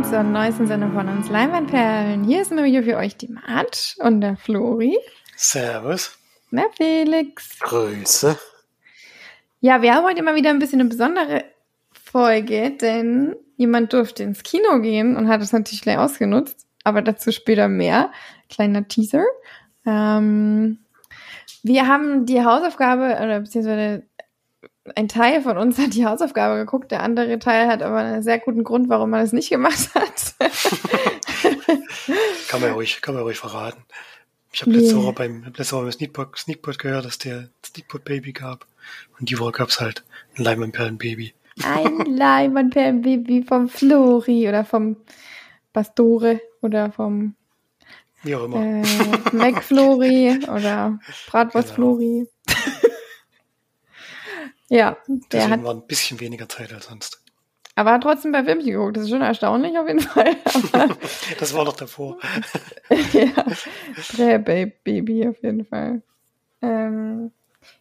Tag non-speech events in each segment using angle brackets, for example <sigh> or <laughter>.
willkommen zur neuesten Sendung von uns Leinwandperlen. Hier ist immer wieder für euch die Mart und der Flori. Servus. Na, Felix. Grüße. Ja, wir haben heute immer wieder ein bisschen eine besondere Folge, denn jemand durfte ins Kino gehen und hat es natürlich gleich ausgenutzt, aber dazu später mehr. Kleiner Teaser. Ähm, wir haben die Hausaufgabe, oder beziehungsweise ein Teil von uns hat die Hausaufgabe geguckt, der andere Teil hat aber einen sehr guten Grund, warum man es nicht gemacht hat. <laughs> kann man ruhig, kann man ruhig verraten. Ich habe letzte Woche beim letzte Woche beim Sneakpot, Sneakpot gehört, dass der Sneakpot Baby gab. Und die Woche gab's halt ein Leimanperlen Baby. Ein <laughs> Leimanperlen Baby vom Flori oder vom Pastore oder vom wie auch immer. Äh, <laughs> McFlori oder Bratwurst genau. Flori. Ja, der Deswegen hat war ein bisschen weniger Zeit als sonst. Aber hat trotzdem bei Filmchen geguckt. Das ist schon erstaunlich auf jeden Fall. <laughs> das war noch davor. <laughs> ja, Baby auf jeden Fall. Ähm,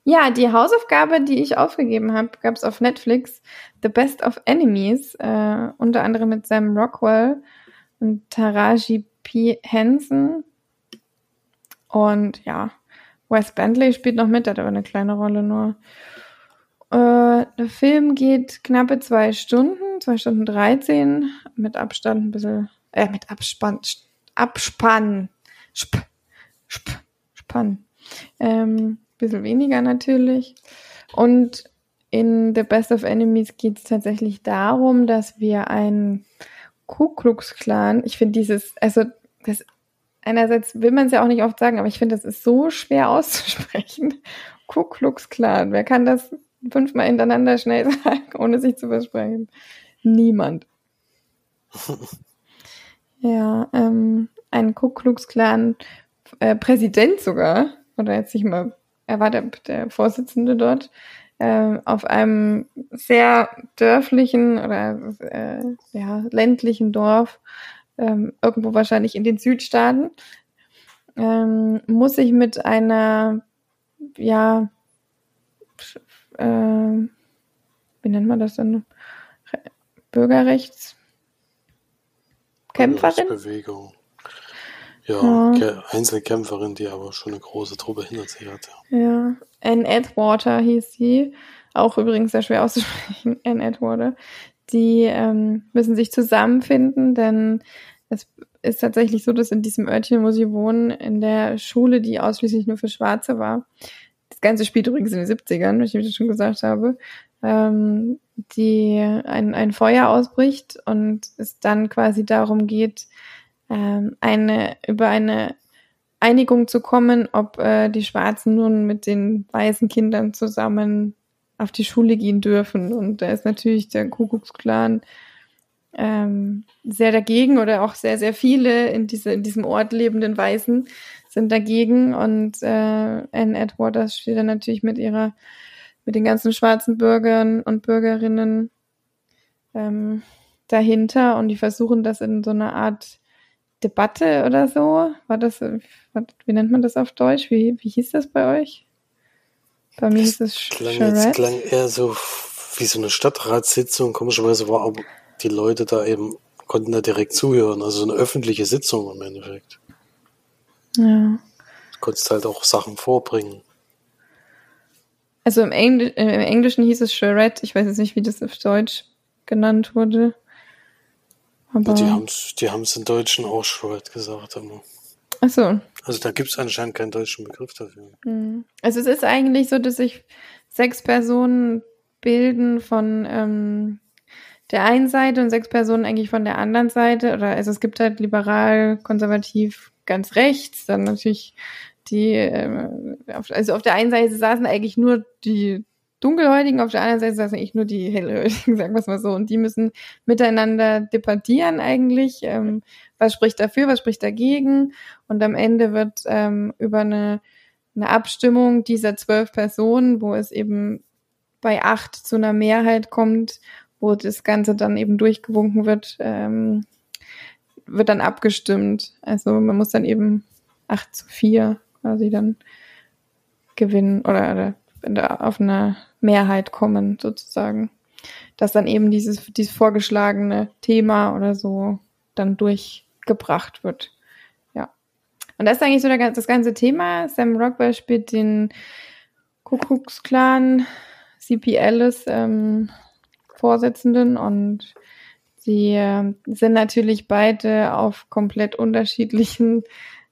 ja, die Hausaufgabe, die ich aufgegeben habe, gab es auf Netflix. The Best of Enemies. Äh, unter anderem mit Sam Rockwell und Taraji P. Henson. Und ja, Wes Bentley spielt noch mit, hat aber eine kleine Rolle nur. Äh, der Film geht knappe zwei Stunden, zwei Stunden 13, mit Abstand ein bisschen, äh, mit Abspann, Abspann, Sp, Sp, Spann. Ähm, bisschen weniger natürlich. Und in The Best of Enemies geht es tatsächlich darum, dass wir einen Ku Klux Klan, ich finde dieses, also das einerseits will man es ja auch nicht oft sagen, aber ich finde, das ist so schwer auszusprechen. <laughs> Ku Klux Klan, wer kann das fünfmal hintereinander schnell <laughs> sagen, ohne sich zu versprechen? Niemand. <laughs> ja, ähm, ein Ku Klux Klan äh, Präsident sogar, oder jetzt nicht mal, er war der, der Vorsitzende dort, äh, auf einem sehr dörflichen oder äh, ja, ländlichen Dorf, ähm, irgendwo wahrscheinlich in den Südstaaten, ähm, muss sich mit einer, ja, äh, wie nennt man das denn? Bürgerrechtskämpferin? Bewegung. Ja, ja, Einzelkämpferin, die aber schon eine große Truppe hinter sich hat. Ja. Anne Edwater hieß sie. Auch übrigens sehr schwer auszusprechen, <laughs> Anne Edwater. Die ähm, müssen sich zusammenfinden, denn es ist tatsächlich so, dass in diesem Örtchen, wo sie wohnen, in der Schule, die ausschließlich nur für Schwarze war, das Ganze spielt übrigens in den 70ern, wie ich das schon gesagt habe, ähm, die ein, ein Feuer ausbricht und es dann quasi darum geht, ähm, eine über eine Einigung zu kommen, ob äh, die Schwarzen nun mit den weißen Kindern zusammen auf die Schule gehen dürfen. Und da ist natürlich der Kuckucksklan ähm, sehr dagegen oder auch sehr, sehr viele in, diese, in diesem Ort lebenden Weißen sind dagegen. Und äh, Anne Edwards steht dann natürlich mit ihrer, mit den ganzen schwarzen Bürgern und Bürgerinnen ähm, dahinter und die versuchen das in so einer Art Debatte oder so. War das, wie nennt man das auf Deutsch? Wie, wie hieß das bei euch? Bei mir hieß es klang, jetzt klang eher so wie so eine Stadtratssitzung. Komischerweise war aber die Leute da eben, konnten da direkt zuhören. Also so eine öffentliche Sitzung im Endeffekt. Ja. Du konntest halt auch Sachen vorbringen. Also im, Engl im Englischen hieß es Charette. Ich weiß jetzt nicht, wie das auf Deutsch genannt wurde. Aber die haben es die haben's in Deutschen auch Charette gesagt. Aber. Ach so. Also da gibt es anscheinend keinen deutschen Begriff dafür. Hm. Also es ist eigentlich so, dass sich sechs Personen bilden von ähm, der einen Seite und sechs Personen eigentlich von der anderen Seite. Oder also es gibt halt liberal, konservativ, ganz rechts, dann natürlich die, äh, also auf der einen Seite saßen eigentlich nur die Dunkelhäutigen, auf der anderen Seite saßen eigentlich nur die Hellhäutigen, <laughs> sagen wir es mal so. Und die müssen miteinander debattieren eigentlich. Ähm, was spricht dafür, was spricht dagegen? Und am Ende wird ähm, über eine, eine Abstimmung dieser zwölf Personen, wo es eben bei acht zu einer Mehrheit kommt, wo das Ganze dann eben durchgewunken wird, ähm, wird dann abgestimmt. Also man muss dann eben acht zu vier quasi dann gewinnen oder, oder auf eine Mehrheit kommen, sozusagen. dass dann eben dieses, dieses vorgeschlagene Thema oder so dann durchgebracht wird. Ja. Und das ist eigentlich so der, das ganze Thema. Sam Rockwell spielt den Kuckucksklan CP Alice ähm, Vorsitzenden und sie äh, sind natürlich beide auf komplett unterschiedlichen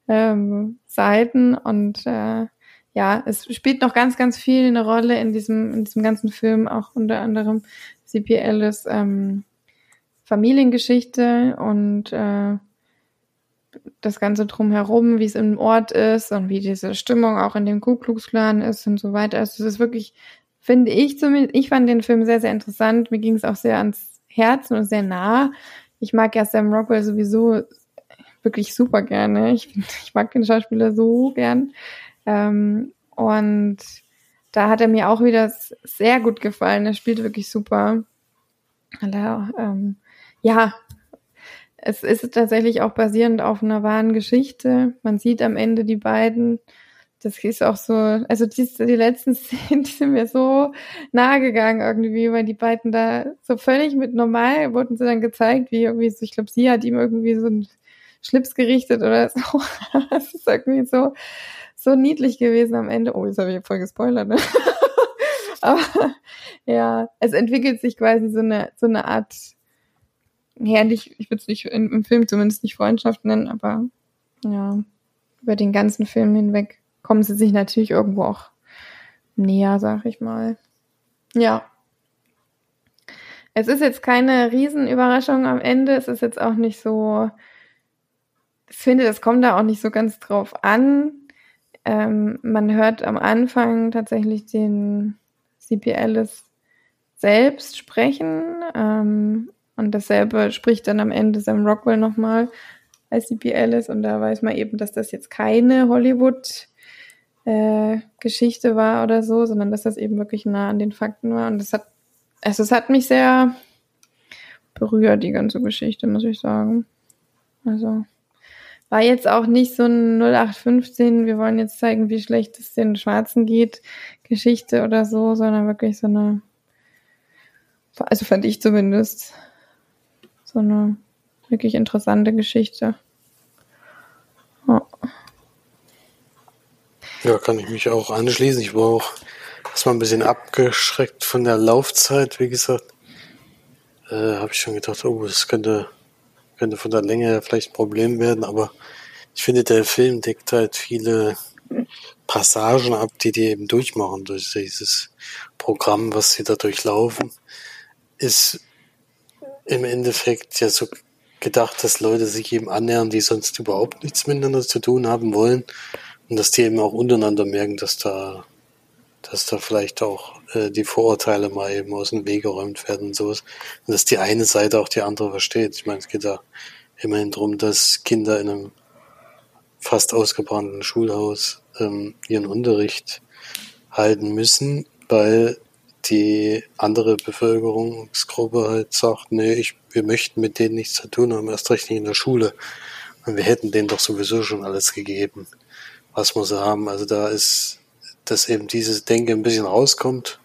ähm, Seiten und äh, ja, es spielt noch ganz, ganz viel eine Rolle in diesem, in diesem ganzen Film, auch unter anderem CP Alice ähm, Familiengeschichte und äh, das Ganze drumherum, wie es im Ort ist und wie diese Stimmung auch in dem Ku Klux Klan ist und so weiter. Also es ist wirklich, finde ich zumindest, ich fand den Film sehr, sehr interessant. Mir ging es auch sehr ans Herzen und sehr nah. Ich mag ja Sam Rockwell sowieso wirklich super gerne. Ich, ich mag den Schauspieler so gern. Ähm, und da hat er mir auch wieder sehr gut gefallen. Er spielt wirklich super. Er, ähm, ja, es ist tatsächlich auch basierend auf einer wahren Geschichte. Man sieht am Ende die beiden. Das ist auch so, also die, die letzten <laughs> Szenen, die sind mir so nahe gegangen irgendwie, weil die beiden da so völlig mit normal wurden sie dann gezeigt, wie irgendwie so, ich glaube, sie hat ihm irgendwie so ein Schlips gerichtet oder so. <laughs> Das ist irgendwie so, so niedlich gewesen am Ende. Oh, jetzt habe ich voll gespoilert, ne? <laughs> Aber ja, es entwickelt sich quasi so eine, so eine Art herrlich, ich würde es nicht im Film zumindest nicht Freundschaft nennen, aber ja, über den ganzen Film hinweg kommen sie sich natürlich irgendwo auch näher, sag ich mal. Ja. Es ist jetzt keine Riesenüberraschung am Ende. Es ist jetzt auch nicht so, ich finde, das kommt da auch nicht so ganz drauf an. Ähm, man hört am Anfang tatsächlich den CPLs selbst sprechen. Ähm, und dasselbe spricht dann am Ende Sam Rockwell nochmal als CP Alice und da weiß man eben, dass das jetzt keine Hollywood äh, Geschichte war oder so, sondern dass das eben wirklich nah an den Fakten war. Und das hat, also es hat mich sehr berührt, die ganze Geschichte, muss ich sagen. Also war jetzt auch nicht so ein 0815, wir wollen jetzt zeigen, wie schlecht es den Schwarzen geht, Geschichte oder so, sondern wirklich so eine, also fand ich zumindest, so eine wirklich interessante Geschichte. Ja. Ja, kann ich mich auch anschließen. Ich war auch erstmal ein bisschen abgeschreckt von der Laufzeit, wie gesagt. Äh, Habe ich schon gedacht, oh, das könnte, könnte von der Länge vielleicht ein Problem werden, aber ich finde, der Film deckt halt viele Passagen ab, die die eben durchmachen durch dieses Programm, was sie da durchlaufen. Ist im Endeffekt ja so gedacht, dass Leute sich eben annähern, die sonst überhaupt nichts miteinander zu tun haben wollen. Und dass die eben auch untereinander merken, dass da, dass da vielleicht auch äh, die Vorurteile mal eben aus dem Weg geräumt werden und sowas. Und dass die eine Seite auch die andere versteht. Ich meine, es geht da immerhin darum, dass Kinder in einem fast ausgebrannten Schulhaus ähm, ihren Unterricht halten müssen, weil die andere Bevölkerungsgruppe halt sagt, nee, ich, wir möchten mit denen nichts zu tun haben, erst recht nicht in der Schule. Und wir hätten denen doch sowieso schon alles gegeben, was wir so haben. Also da ist, dass eben dieses Denken ein bisschen rauskommt.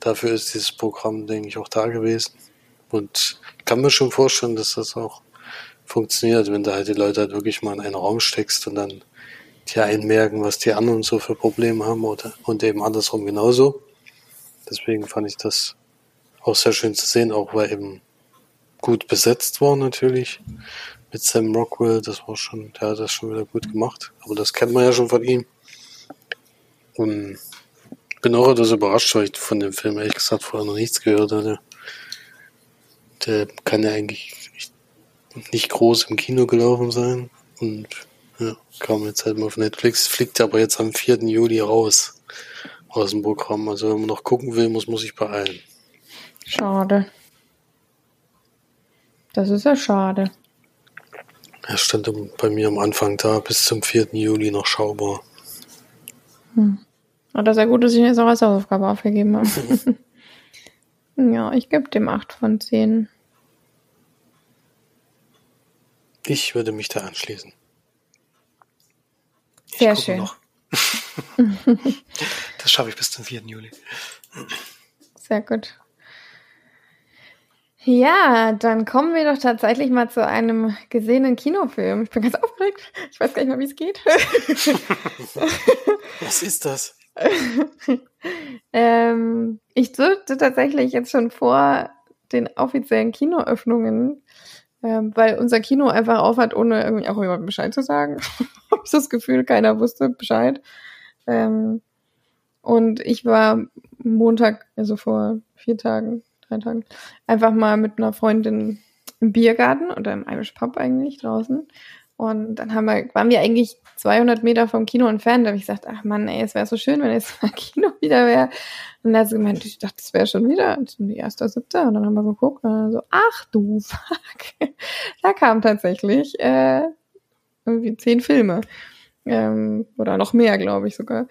Dafür ist dieses Programm, denke ich, auch da gewesen. Und kann mir schon vorstellen, dass das auch funktioniert, wenn du halt die Leute halt wirklich mal in einen Raum steckst und dann die einen merken, was die anderen so für Probleme haben oder, und eben andersrum genauso. Deswegen fand ich das auch sehr schön zu sehen, auch weil eben gut besetzt war natürlich mit Sam Rockwell. Das war schon, der hat das schon wieder gut gemacht. Aber das kennt man ja schon von ihm. Und bin auch etwas überrascht, weil ich von dem Film ehrlich gesagt vorher noch nichts gehört hatte. Der kann ja eigentlich nicht groß im Kino gelaufen sein. Und ja, kam jetzt halt mal auf Netflix, fliegt aber jetzt am 4. Juli raus aus dem Programm. Also wenn man noch gucken will, muss man sich beeilen. Schade. Das ist ja schade. Er stand bei mir am Anfang da, bis zum 4. Juli noch schaubar. Hm. Ist ja gut, dass ich ihn jetzt auch als Hausaufgabe aufgegeben habe. <laughs> ja, ich gebe dem 8 von 10. Ich würde mich da anschließen. Ich Sehr schön. Noch. <laughs> das schaffe ich bis zum 4. Juli. Sehr gut. Ja, dann kommen wir doch tatsächlich mal zu einem gesehenen Kinofilm. Ich bin ganz aufgeregt. Ich weiß gar nicht mal, wie es geht. <laughs> Was ist das? ähm, ich durfte tatsächlich jetzt schon vor den offiziellen Kinoöffnungen, ähm, weil unser Kino einfach aufhat, ohne irgendwie auch jemandem Bescheid zu sagen. <laughs> Habe ich das Gefühl, keiner wusste Bescheid. Ähm, und ich war Montag, also vor vier Tagen, drei Tagen, einfach mal mit einer Freundin im Biergarten oder im Irish Pub eigentlich draußen. Und dann haben wir, waren wir eigentlich 200 Meter vom Kino entfernt. Da habe ich gesagt, ach Mann, ey, es wäre so schön, wenn jetzt <laughs> mal Kino wieder wäre. Und dann hat sie gemeint, ich dachte, das wäre schon wieder die erste, siebte. Und dann haben wir geguckt und dann so, ach du <laughs> fuck. da kamen tatsächlich äh, irgendwie zehn Filme. Ähm, oder noch mehr, glaube ich sogar.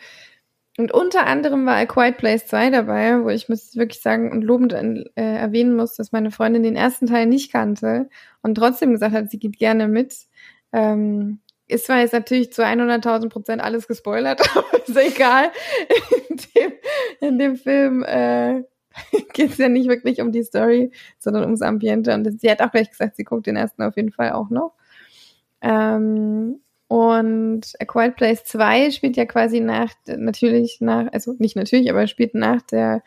Und unter anderem war A Quiet Place 2 dabei, wo ich muss wirklich sagen und lobend äh, erwähnen muss, dass meine Freundin den ersten Teil nicht kannte und trotzdem gesagt hat, sie geht gerne mit. Ähm, ist zwar jetzt natürlich zu 100.000 Prozent alles gespoilert, <laughs> aber ist egal. In dem, in dem Film äh, <laughs> geht es ja nicht wirklich um die Story, sondern ums Ambiente. Und sie hat auch gleich gesagt, sie guckt den ersten auf jeden Fall auch noch. Ähm, und A Quiet Place 2 spielt ja quasi nach, natürlich nach, also nicht natürlich, aber spielt nach der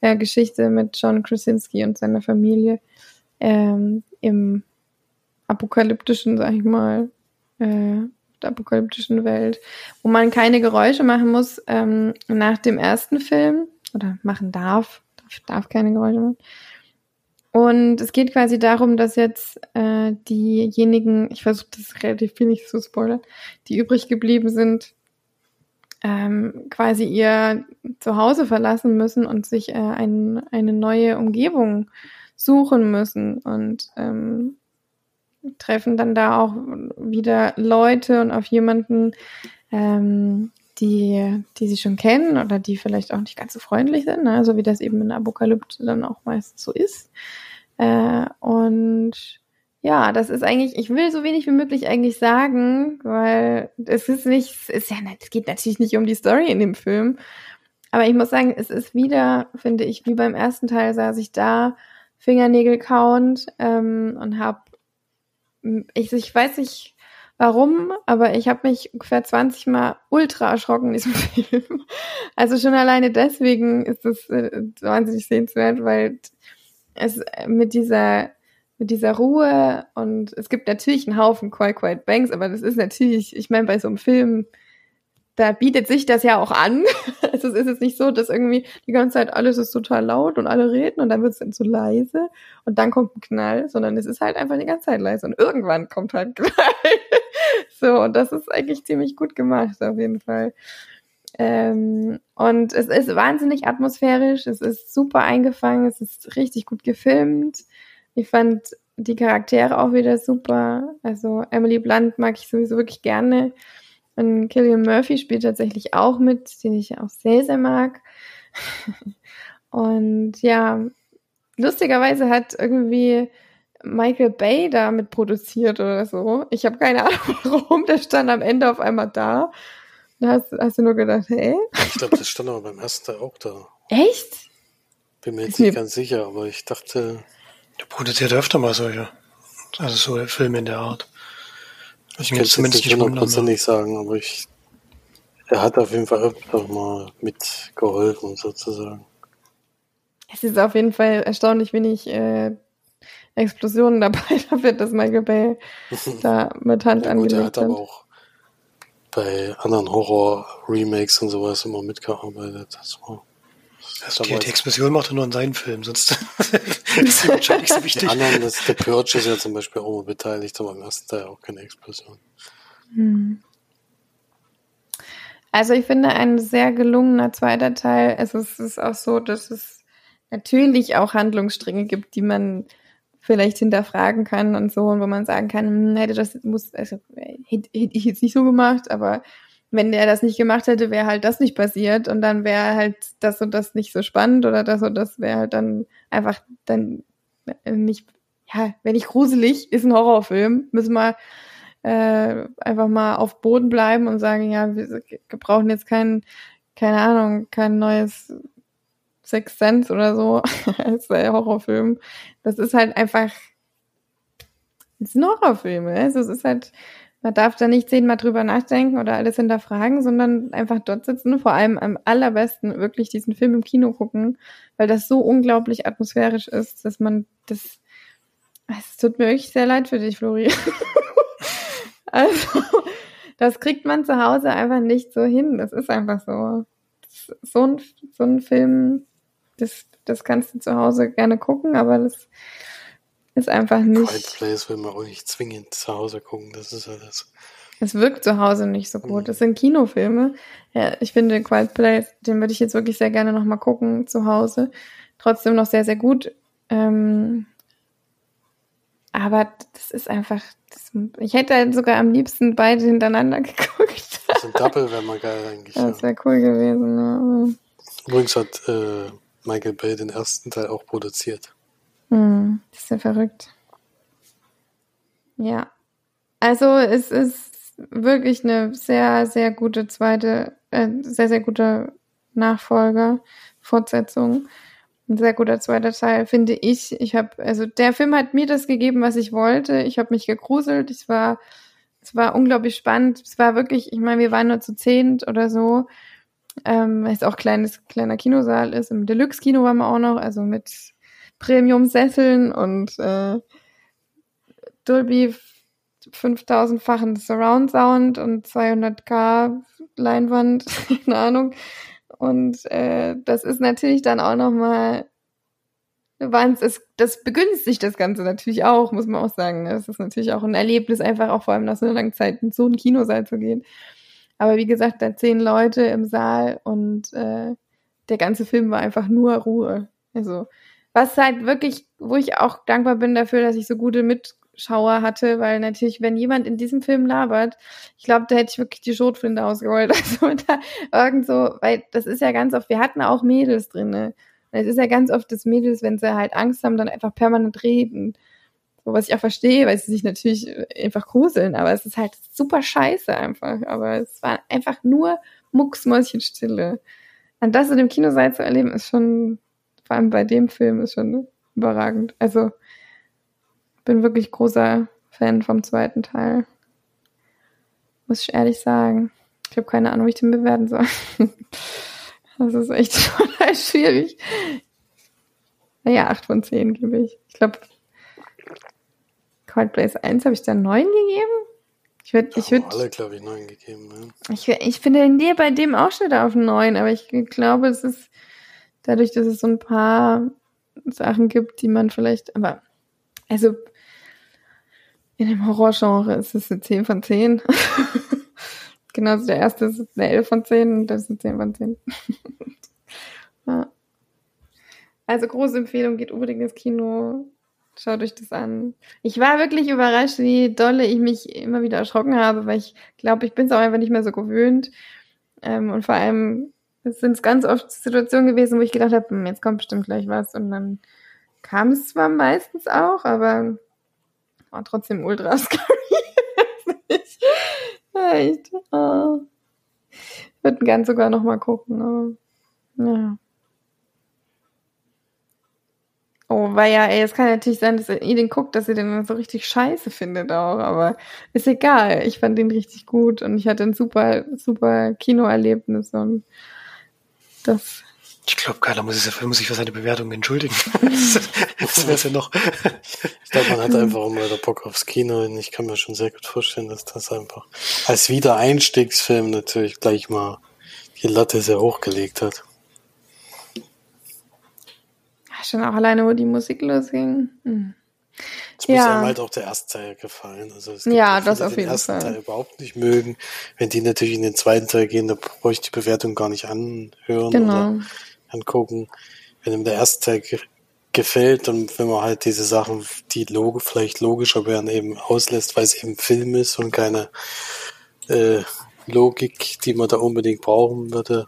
äh, Geschichte mit John Krasinski und seiner Familie ähm, im apokalyptischen, sag ich mal, äh, der apokalyptischen Welt, wo man keine Geräusche machen muss ähm, nach dem ersten Film oder machen darf, darf, darf keine Geräusche machen. Und es geht quasi darum, dass jetzt äh, diejenigen, ich versuche das relativ viel nicht zu spoilern, die übrig geblieben sind, ähm, quasi ihr Zuhause verlassen müssen und sich äh, ein, eine neue Umgebung suchen müssen und ähm, treffen dann da auch wieder Leute und auf jemanden, ähm, die, die sie schon kennen oder die vielleicht auch nicht ganz so freundlich sind, ne? so wie das eben in Apokalypse dann auch meistens so ist. Äh, und ja, das ist eigentlich, ich will so wenig wie möglich eigentlich sagen, weil es ist nicht, es ist ja, es geht natürlich nicht um die Story in dem Film. Aber ich muss sagen, es ist wieder, finde ich, wie beim ersten Teil saß ich da, Fingernägel count ähm, und hab, ich, ich weiß nicht, warum, aber ich habe mich ungefähr 20 Mal ultra erschrocken in diesem <laughs> Film. Also schon alleine deswegen ist es äh, wahnsinnig sehenswert, weil es mit dieser mit dieser Ruhe und es gibt natürlich einen Haufen Quiet Quiet Banks, aber das ist natürlich, ich meine, bei so einem Film da bietet sich das ja auch an. <laughs> Also es ist jetzt nicht so, dass irgendwie die ganze Zeit alles ist total laut und alle reden und dann wird es dann zu leise und dann kommt ein Knall, sondern es ist halt einfach die ganze Zeit leise und irgendwann kommt halt ein Knall. <laughs> so, und das ist eigentlich ziemlich gut gemacht, auf jeden Fall. Ähm, und es ist wahnsinnig atmosphärisch, es ist super eingefangen, es ist richtig gut gefilmt. Ich fand die Charaktere auch wieder super. Also Emily Blunt mag ich sowieso wirklich gerne. Und Killian Murphy spielt tatsächlich auch mit, den ich auch sehr, sehr mag. <laughs> Und ja, lustigerweise hat irgendwie Michael Bay da mit produziert oder so. Ich habe keine Ahnung <laughs> warum, der stand am Ende auf einmal da. Da hast, hast du nur gedacht, hey? Ich glaube, das stand aber beim ersten Teil auch da. Echt? Bin mir jetzt nicht ganz sicher, aber ich dachte. Der produziert öfter mal solche. Also so Filme in der Art. Ich kann es nicht hundertprozentig sagen, aber ich, er hat auf jeden Fall öfter mal mitgeholfen, sozusagen. Es ist auf jeden Fall erstaunlich wenig äh, Explosionen dabei dafür, dass Michael Bay da mit Hand ja, gut, angelegt er hat. aber auch bei anderen Horror-Remakes und sowas immer mitgearbeitet. Das war also die, die, Explosion macht er nur in seinen Filmen, sonst <laughs> ist wahrscheinlich so wichtig. Anderen, das, der Purge ist ja zum Beispiel auch mal beteiligt, aber im ersten Teil auch keine Explosion. Hm. Also ich finde ein sehr gelungener zweiter Teil. Es ist, es ist auch so, dass es natürlich auch Handlungsstränge gibt, die man vielleicht hinterfragen kann und so, und wo man sagen kann, hm, hätte das muss, also hätte ich jetzt nicht so gemacht, aber wenn der das nicht gemacht hätte, wäre halt das nicht passiert und dann wäre halt das und das nicht so spannend oder das und das wäre halt dann einfach dann nicht, ja, wenn nicht gruselig, ist ein Horrorfilm, müssen wir äh, einfach mal auf Boden bleiben und sagen, ja, wir brauchen jetzt kein, keine Ahnung, kein neues Six Sense oder so <laughs> als Horrorfilm. Das ist halt einfach, es sind Horrorfilme. Also es ist halt, man darf da nicht zehnmal drüber nachdenken oder alles hinterfragen, sondern einfach dort sitzen, vor allem am allerbesten wirklich diesen Film im Kino gucken, weil das so unglaublich atmosphärisch ist, dass man das, es tut mir wirklich sehr leid für dich, Flori. <laughs> also, das kriegt man zu Hause einfach nicht so hin. Das ist einfach so. so ein, so ein Film, das, das kannst du zu Hause gerne gucken, aber das ist einfach nicht. Quiet Place will man auch nicht zwingend zu Hause gucken, das ist das. Es wirkt zu Hause nicht so gut. Das sind Kinofilme. Ja, ich finde Quiet Place, den würde ich jetzt wirklich sehr gerne nochmal gucken zu Hause. Trotzdem noch sehr, sehr gut. Ähm, aber das ist einfach, das, ich hätte halt sogar am liebsten beide hintereinander <laughs> geguckt. So ein Double wäre mal geil eigentlich. Das wäre cool gewesen, ja. Übrigens hat äh, Michael Bay den ersten Teil auch produziert. Hm, das ist ja verrückt. Ja. Also es ist wirklich eine sehr, sehr gute zweite, äh, sehr, sehr gute Nachfolger, Fortsetzung. Ein sehr guter zweiter Teil, finde ich. Ich habe, also der Film hat mir das gegeben, was ich wollte. Ich habe mich gegruselt. Es war, es war unglaublich spannend. Es war wirklich, ich meine, wir waren nur zu zehnt oder so. Ähm, weil es auch kleines, kleiner Kinosaal ist. Im Deluxe-Kino waren wir auch noch, also mit Premium-Sesseln und äh, Dolby 5000-fachen Surround Sound und 200k Leinwand, <laughs> keine Ahnung. Und äh, das ist natürlich dann auch nochmal, das, das begünstigt das Ganze natürlich auch, muss man auch sagen. Das ist natürlich auch ein Erlebnis, einfach auch vor allem nach so einer langen Zeit in so einen Kinosaal zu gehen. Aber wie gesagt, da zehn Leute im Saal und äh, der ganze Film war einfach nur Ruhe. Also, was halt wirklich, wo ich auch dankbar bin dafür, dass ich so gute Mitschauer hatte, weil natürlich, wenn jemand in diesem Film labert, ich glaube, da hätte ich wirklich die Schrotflinte ausgeholt. <laughs> Also da irgend so, weil das ist ja ganz oft, wir hatten auch Mädels drin, ne? Es ist ja ganz oft, dass Mädels, wenn sie halt Angst haben, dann einfach permanent reden. Was ich auch verstehe, weil sie sich natürlich einfach gruseln, aber es ist halt super scheiße einfach. Aber es war einfach nur Mucksmäuschenstille. Und das in dem Kinosaal zu erleben, ist schon, vor allem bei dem Film, ist schon überragend. Also, bin wirklich großer Fan vom zweiten Teil. Muss ich ehrlich sagen. Ich habe keine Ahnung, wie ich den bewerten soll. <laughs> Das ist echt <laughs> total schwierig. Naja, 8 von 10 gebe ich. Ich glaube, Cold Blaze 1 habe ich da 9 gegeben. Ich würde, ich würde. alle, glaube ich, 9 gegeben. Ja. Ich, ich finde in dir bei dem auch schon auf 9, aber ich glaube, es ist dadurch, dass es so ein paar Sachen gibt, die man vielleicht, aber, also, in dem Horrorgenre ist es eine 10 von 10. <laughs> Genauso der erste ist eine 11 von 10 und das ist eine 10 von 10. <laughs> ja. Also große Empfehlung, geht unbedingt ins Kino. Schaut euch das an. Ich war wirklich überrascht, wie dolle ich mich immer wieder erschrocken habe, weil ich glaube, ich bin es auch einfach nicht mehr so gewöhnt. Ähm, und vor allem sind es ganz oft Situationen gewesen, wo ich gedacht habe, hm, jetzt kommt bestimmt gleich was. Und dann kam es zwar meistens auch, aber war trotzdem ultra <laughs> scary. Echt. Oh. Ich würde gern sogar noch mal gucken, aber ja. Oh, weil ja, ey, es kann natürlich sein, dass ihr den guckt, dass ihr den so richtig scheiße findet auch, aber ist egal. Ich fand den richtig gut und ich hatte ein super, super Kinoerlebnis und das. Ich glaube, keiner muss, sich, muss sich für seine Bewertung entschuldigen. <laughs> das wäre ja noch. Ich glaube, man hat einfach immer wieder Bock aufs Kino und ich kann mir schon sehr gut vorstellen, dass das einfach als Wiedereinstiegsfilm natürlich gleich mal die Latte sehr hochgelegt hat schon auch alleine, wo die Musik losging. Hm. Es muss ja. einem halt auch der erste Teil gefallen. Also es gibt ja, das auf jeden den ersten Fall. Teil überhaupt nicht mögen. Wenn die natürlich in den zweiten Teil gehen, da brauche ich die Bewertung gar nicht anhören genau. oder angucken. Wenn ihm der erste Teil ge gefällt und wenn man halt diese Sachen, die log vielleicht logischer wären, eben auslässt, weil es eben Film ist und keine äh, Logik, die man da unbedingt brauchen würde,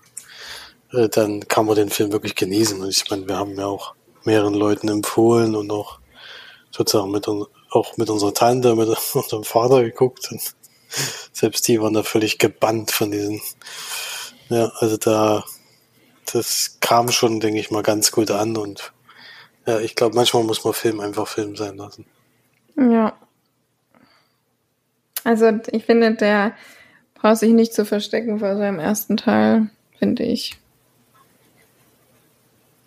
äh, dann kann man den Film wirklich genießen. Und ich meine, wir haben ja auch mehreren Leuten empfohlen und auch sozusagen mit auch mit unserer Tante, mit <laughs> unserem Vater geguckt und selbst die waren da völlig gebannt von diesen. Ja, also da das kam schon, denke ich mal, ganz gut an und ja, ich glaube, manchmal muss man Film einfach Film sein lassen. Ja. Also ich finde, der braucht sich nicht zu verstecken vor seinem ersten Teil, finde ich.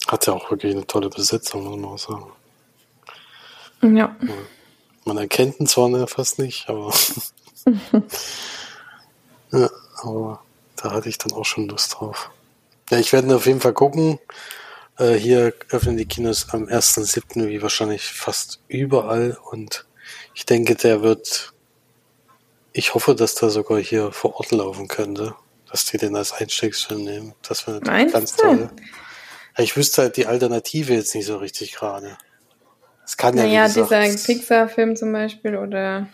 Hat ja auch wirklich eine tolle Besetzung, muss man auch sagen. Ja. Man erkennt ihn zwar fast nicht, aber. <laughs> ja, aber da hatte ich dann auch schon Lust drauf. Ja, ich werde auf jeden Fall gucken. Äh, hier öffnen die Kinos am 1.7. wie wahrscheinlich fast überall und ich denke, der wird, ich hoffe, dass der sogar hier vor Ort laufen könnte, dass die den als Einstiegsfilm nehmen. Das wäre natürlich ganz toll. Ich wüsste halt die Alternative jetzt nicht so richtig gerade. Es kann naja, ja, dieser Pixar-Film zum Beispiel oder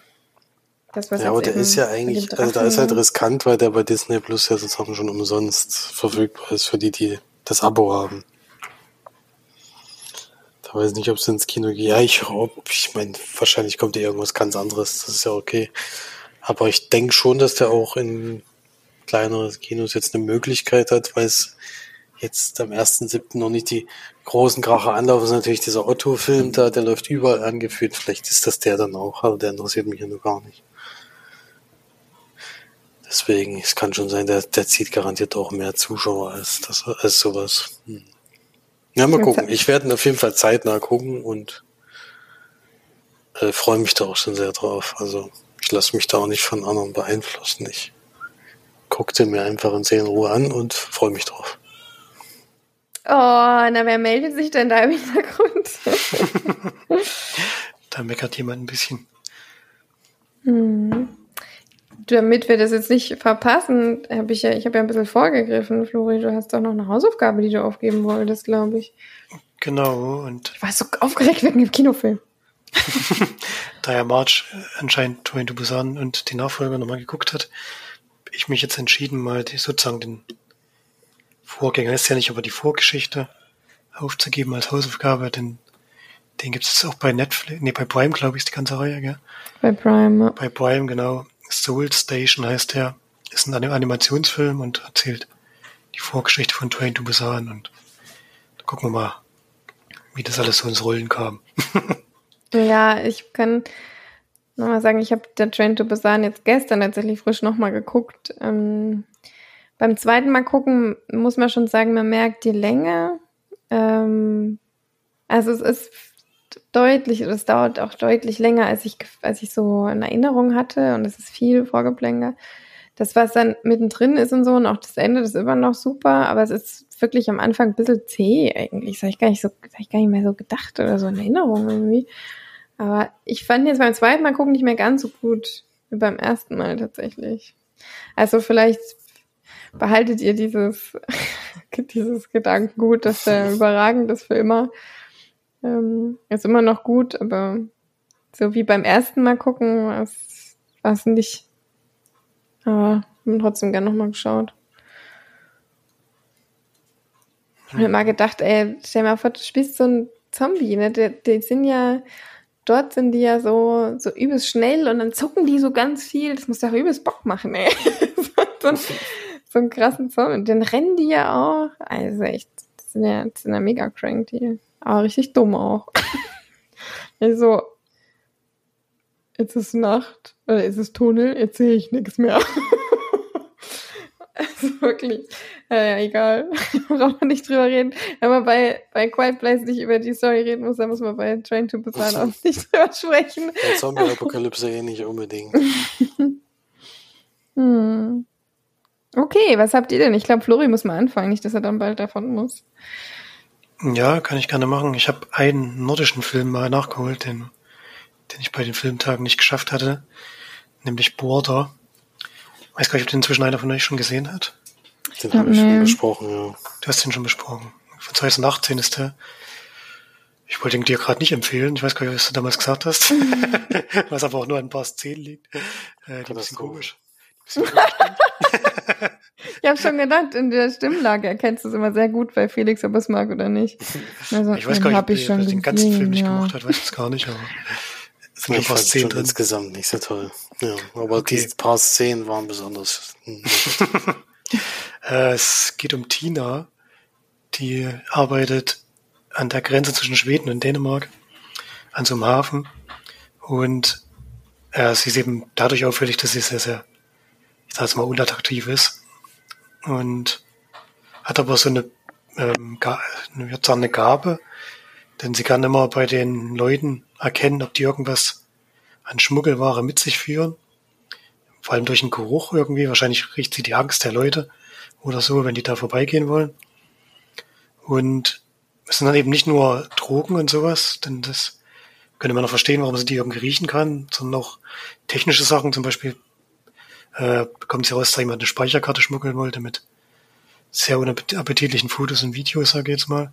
das, was Ja, aber der ist ja eigentlich, also da ist halt riskant, weil der bei Disney Plus ja sozusagen schon umsonst verfügbar ist für die, die das Abo haben. Da weiß ich nicht, ob es ins Kino geht. Ja, ich, ich meine, wahrscheinlich kommt ja irgendwas ganz anderes, das ist ja okay. Aber ich denke schon, dass der auch in kleineren Kinos jetzt eine Möglichkeit hat, weil es jetzt am 1.7. noch nicht die großen Kracher anlaufen. Das ist natürlich dieser Otto-Film da, der läuft überall angeführt. Vielleicht ist das der dann auch, aber der interessiert mich ja nur gar nicht. Deswegen, es kann schon sein, der, der zieht garantiert auch mehr Zuschauer als, das, als sowas. Hm. Ja, mal gucken. Ich werde auf jeden Fall zeitnah gucken und äh, freue mich da auch schon sehr drauf. Also ich lasse mich da auch nicht von anderen beeinflussen. Ich guckte mir einfach in Seelenruhe an und freue mich drauf. Oh, na, wer meldet sich denn da im Hintergrund? <laughs> da meckert jemand ein bisschen. Hm. Damit wir das jetzt nicht verpassen, habe ich ja, ich habe ja ein bisschen vorgegriffen, Flori, du hast doch noch eine Hausaufgabe, die du aufgeben wolltest, glaube ich. Genau, und. Ich war so aufgeregt wegen dem Kinofilm. <laughs> da ja March anscheinend Train to Busan und die Nachfolger nochmal geguckt hat, ich mich jetzt entschieden, mal die, sozusagen den Vorgänger ist ja nicht, aber die Vorgeschichte aufzugeben als Hausaufgabe, denn den gibt es auch bei Netflix, nee, bei Prime, glaube ich, ist die ganze Reihe, gell? Bei Prime, ja. Bei Prime, genau. Soul Station heißt der. Ist ein Animationsfilm und erzählt die Vorgeschichte von Train to Busan und gucken wir mal, wie das alles so ins Rollen kam. <laughs> ja, ich kann nochmal sagen, ich habe der Train to Busan jetzt gestern tatsächlich frisch nochmal geguckt. Ähm, beim zweiten Mal gucken muss man schon sagen, man merkt die Länge. Ähm, also es ist deutlich, es dauert auch deutlich länger, als ich, als ich so in Erinnerung hatte und es ist viel Vorgeplänker. Das, was dann mittendrin ist und so und auch das Ende, das ist immer noch super, aber es ist wirklich am Anfang ein bisschen zäh eigentlich. Das habe ich gar nicht so, das habe ich gar nicht mehr so gedacht oder so in Erinnerung irgendwie. Aber ich fand jetzt beim zweiten Mal gucken nicht mehr ganz so gut wie beim ersten Mal tatsächlich. Also vielleicht behaltet ihr dieses, <laughs> dieses Gedankengut, dass der <laughs> überragend ist für immer. Ähm, ist immer noch gut, aber so wie beim ersten Mal gucken, war es nicht. Aber ich habe trotzdem gerne nochmal geschaut. Ich habe mal gedacht, ey, stell dir mal vor, du spielst so ein Zombie, ne? Die, die sind ja, dort sind die ja so, so übelst schnell und dann zucken die so ganz viel. Das muss ja auch übelst Bock machen, ey. <laughs> so, so, so einen krassen Zombie. Und den rennen die ja auch. Also echt, das sind ja, das sind ja mega crank, die. Aber richtig dumm auch. <laughs> also, jetzt ist Nacht, oder ist es Tunnel, jetzt sehe ich nichts mehr. <laughs> also wirklich, ja, egal, <laughs> braucht man nicht drüber reden. Wenn man bei, bei Quiet Place nicht über die Story reden muss, dann muss man bei Train to Busan auch nicht drüber sprechen. Bei Zombie-Apokalypse eh nicht unbedingt. hm. Okay, was habt ihr denn? Ich glaube, Flori muss mal anfangen, nicht, dass er dann bald davon muss. Ja, kann ich gerne machen. Ich habe einen nordischen Film mal nachgeholt, den, den ich bei den Filmtagen nicht geschafft hatte, nämlich Border. Ich weiß gar nicht, ob den inzwischen einer von euch schon gesehen hat. Den habe ich schon besprochen, ja. Du hast den schon besprochen. Von 2018 ist der. Ich wollte ihn dir gerade nicht empfehlen. Ich weiß gar nicht, was du damals gesagt hast. <laughs> was aber auch nur an ein paar Szenen liegt. Äh, die ein bisschen komisch. Ich habe schon gedacht, in der Stimmlage erkennst du es immer sehr gut bei Felix, ob es mag oder nicht. Also, ich weiß gar nicht, ob ich schon den ganzen Film nicht ja. gemacht hat, weiß ich es gar nicht, aber es <laughs> sind ich ein paar Szenen drin. insgesamt nicht so toll. Ja, aber okay. diese paar Szenen waren besonders. <laughs> äh, es geht um Tina, die arbeitet an der Grenze zwischen Schweden und Dänemark, an so einem Hafen. Und äh, sie ist eben dadurch auffällig, dass sie sehr, sehr, ich sage mal, unattraktiv ist. Und hat aber so eine, ähm, ich würde sagen, eine Gabe, denn sie kann immer bei den Leuten erkennen, ob die irgendwas an Schmuggelware mit sich führen. Vor allem durch den Geruch irgendwie. Wahrscheinlich riecht sie die Angst der Leute oder so, wenn die da vorbeigehen wollen. Und es sind dann eben nicht nur Drogen und sowas, denn das könnte man noch verstehen, warum sie die irgendwie riechen kann, sondern auch technische Sachen, zum Beispiel äh, bekommt sie raus, dass jemand eine Speicherkarte schmuggeln wollte mit sehr unappetitlichen Fotos und Videos, sage ich jetzt mal.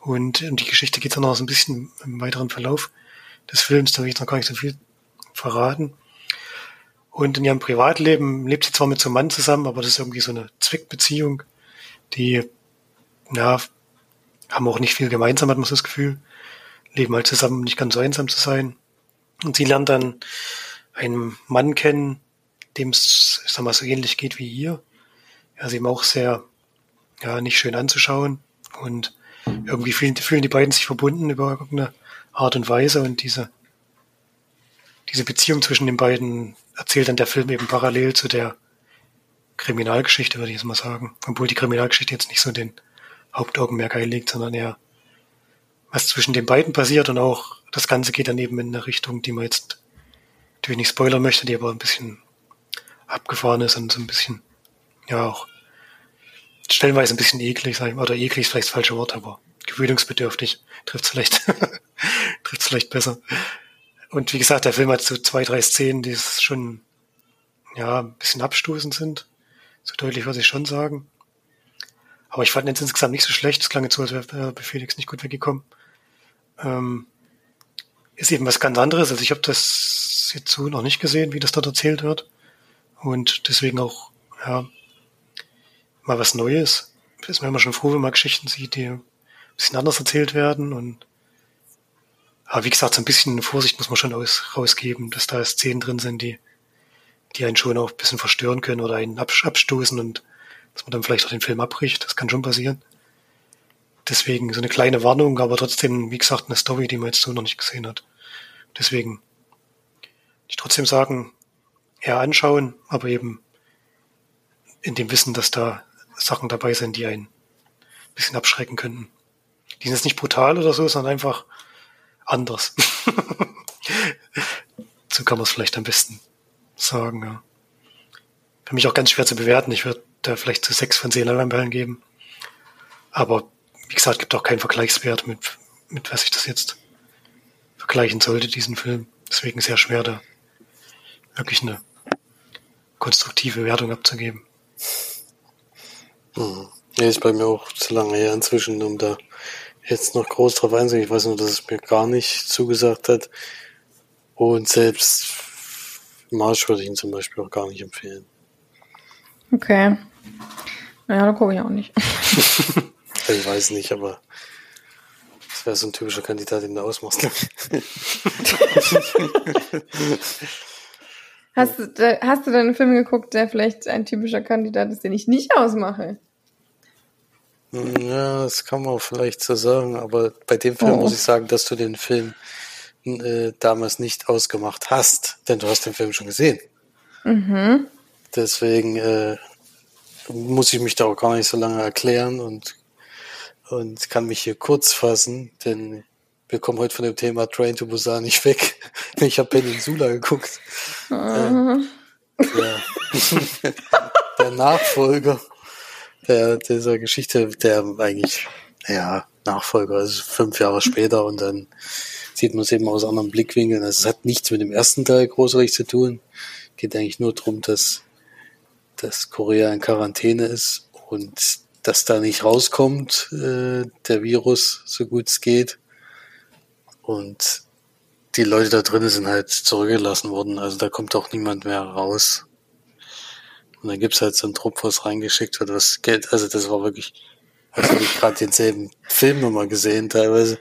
Und um die Geschichte geht dann noch so ein bisschen im weiteren Verlauf des Films, da will ich noch gar nicht so viel verraten. Und in ihrem Privatleben lebt sie zwar mit so einem Mann zusammen, aber das ist irgendwie so eine Zweckbeziehung, die, ja, haben auch nicht viel gemeinsam, hat man so das Gefühl. Leben halt zusammen, nicht ganz so einsam zu sein. Und sie lernt dann einen Mann kennen, dem es, ich sag mal, so ähnlich geht wie ihr. Er ist eben auch sehr, ja, nicht schön anzuschauen. Und irgendwie fühlen, fühlen die beiden sich verbunden über irgendeine Art und Weise und diese, diese Beziehung zwischen den beiden erzählt dann der Film eben parallel zu der Kriminalgeschichte, würde ich jetzt mal sagen. Obwohl die Kriminalgeschichte jetzt nicht so den Hauptaugenmerk einlegt, sondern eher was zwischen den beiden passiert und auch das Ganze geht dann eben in eine Richtung, die man jetzt natürlich nicht spoilern möchte, die aber ein bisschen abgefahren ist und so ein bisschen, ja, auch stellenweise ein bisschen eklig, sag ich mal, oder eklig ist vielleicht das falsche Wort, aber gewöhnungsbedürftig trifft es vielleicht, <laughs> trifft es vielleicht besser. Und wie gesagt, der Film hat so zwei, drei Szenen, die schon, ja, ein bisschen abstoßend sind. So deutlich würde ich schon sagen. Aber ich fand ihn jetzt insgesamt nicht so schlecht. Es klang jetzt so, als wäre bei Felix nicht gut weggekommen. Ähm, ist eben was ganz anderes. Also ich habe das jetzt so noch nicht gesehen, wie das dort erzählt wird. Und deswegen auch, ja, mal was Neues. Ist man immer schon froh, wenn man Geschichten sieht, die ein bisschen anders erzählt werden. Und aber wie gesagt, so ein bisschen Vorsicht muss man schon aus, rausgeben, dass da Szenen drin sind, die, die einen schon auch ein bisschen verstören können oder einen abstoßen und dass man dann vielleicht auch den Film abbricht. Das kann schon passieren. Deswegen so eine kleine Warnung, aber trotzdem, wie gesagt, eine Story, die man jetzt so noch nicht gesehen hat. Deswegen ich trotzdem sagen, eher anschauen, aber eben in dem Wissen, dass da Sachen dabei sind, die einen ein bisschen abschrecken könnten. Die sind jetzt nicht brutal oder so, sondern einfach anders. <laughs> so kann man es vielleicht am besten sagen, ja. Für mich auch ganz schwer zu bewerten. Ich würde da vielleicht zu sechs von zehn Leinwandperlen geben. Aber wie gesagt, gibt auch keinen Vergleichswert mit, mit was ich das jetzt vergleichen sollte, diesen Film. Deswegen sehr schwer, da wirklich eine konstruktive Wertung abzugeben. Hm. Ja, ist bei mir auch zu lange her inzwischen, um da jetzt noch groß drauf einzugehen. Ich weiß nur, dass es mir gar nicht zugesagt hat. Und selbst Marsch würde ich ihn zum Beispiel auch gar nicht empfehlen. Okay. Naja, da gucke ich auch nicht. <laughs> ich weiß nicht, aber das wäre so ein typischer Kandidat, den du ausmachst. <laughs> <laughs> hast, du, hast du denn einen Film geguckt, der vielleicht ein typischer Kandidat ist, den ich nicht ausmache? Ja, das kann man vielleicht so sagen, aber bei dem Film oh. muss ich sagen, dass du den Film äh, damals nicht ausgemacht hast, denn du hast den Film schon gesehen. Mhm. Deswegen äh, muss ich mich da auch gar nicht so lange erklären und, und kann mich hier kurz fassen, denn wir kommen heute von dem Thema Train to Busan nicht weg. <laughs> Ich habe Peninsula geguckt. Uh. Äh, der, Nachfolger der, dieser Geschichte, der eigentlich, ja, Nachfolger, also fünf Jahre später und dann sieht man es eben aus anderen Blickwinkeln. Also es hat nichts mit dem ersten Teil großartig zu tun. Geht eigentlich nur darum, dass, dass Korea in Quarantäne ist und dass da nicht rauskommt, äh, der Virus, so gut es geht. Und die Leute da drinnen sind halt zurückgelassen worden. Also da kommt auch niemand mehr raus. Und dann gibt's halt so einen Trupp, was reingeschickt wird, was Geld, also das war wirklich, also habe ich gerade denselben Film nochmal gesehen, teilweise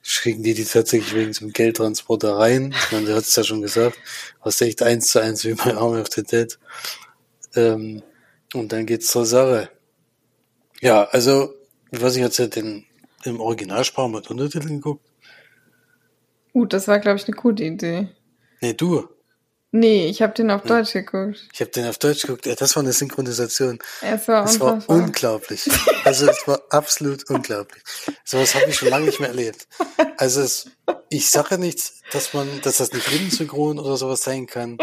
schicken die die tatsächlich wegen zum Geldtransporter rein. Ich meine, du hast es ja schon gesagt, was echt eins zu eins wie bei Army of the Dead. Ähm, und dann geht's zur Sache. Ja, also Ich weiß nicht, hat sie den im Originalsprache mit Untertiteln geguckt? Gut, das war, glaube ich, eine gute Idee. Nee, du. Nee, ich habe den auf Deutsch geguckt. Ich habe den auf Deutsch geguckt. Ja, das war eine Synchronisation. Es war Das war unglaublich. Also es war absolut unglaublich. Sowas habe ich schon lange nicht mehr erlebt. Also es, ich sage nicht, dass man, dass das nicht lippensynchron oder sowas sein kann.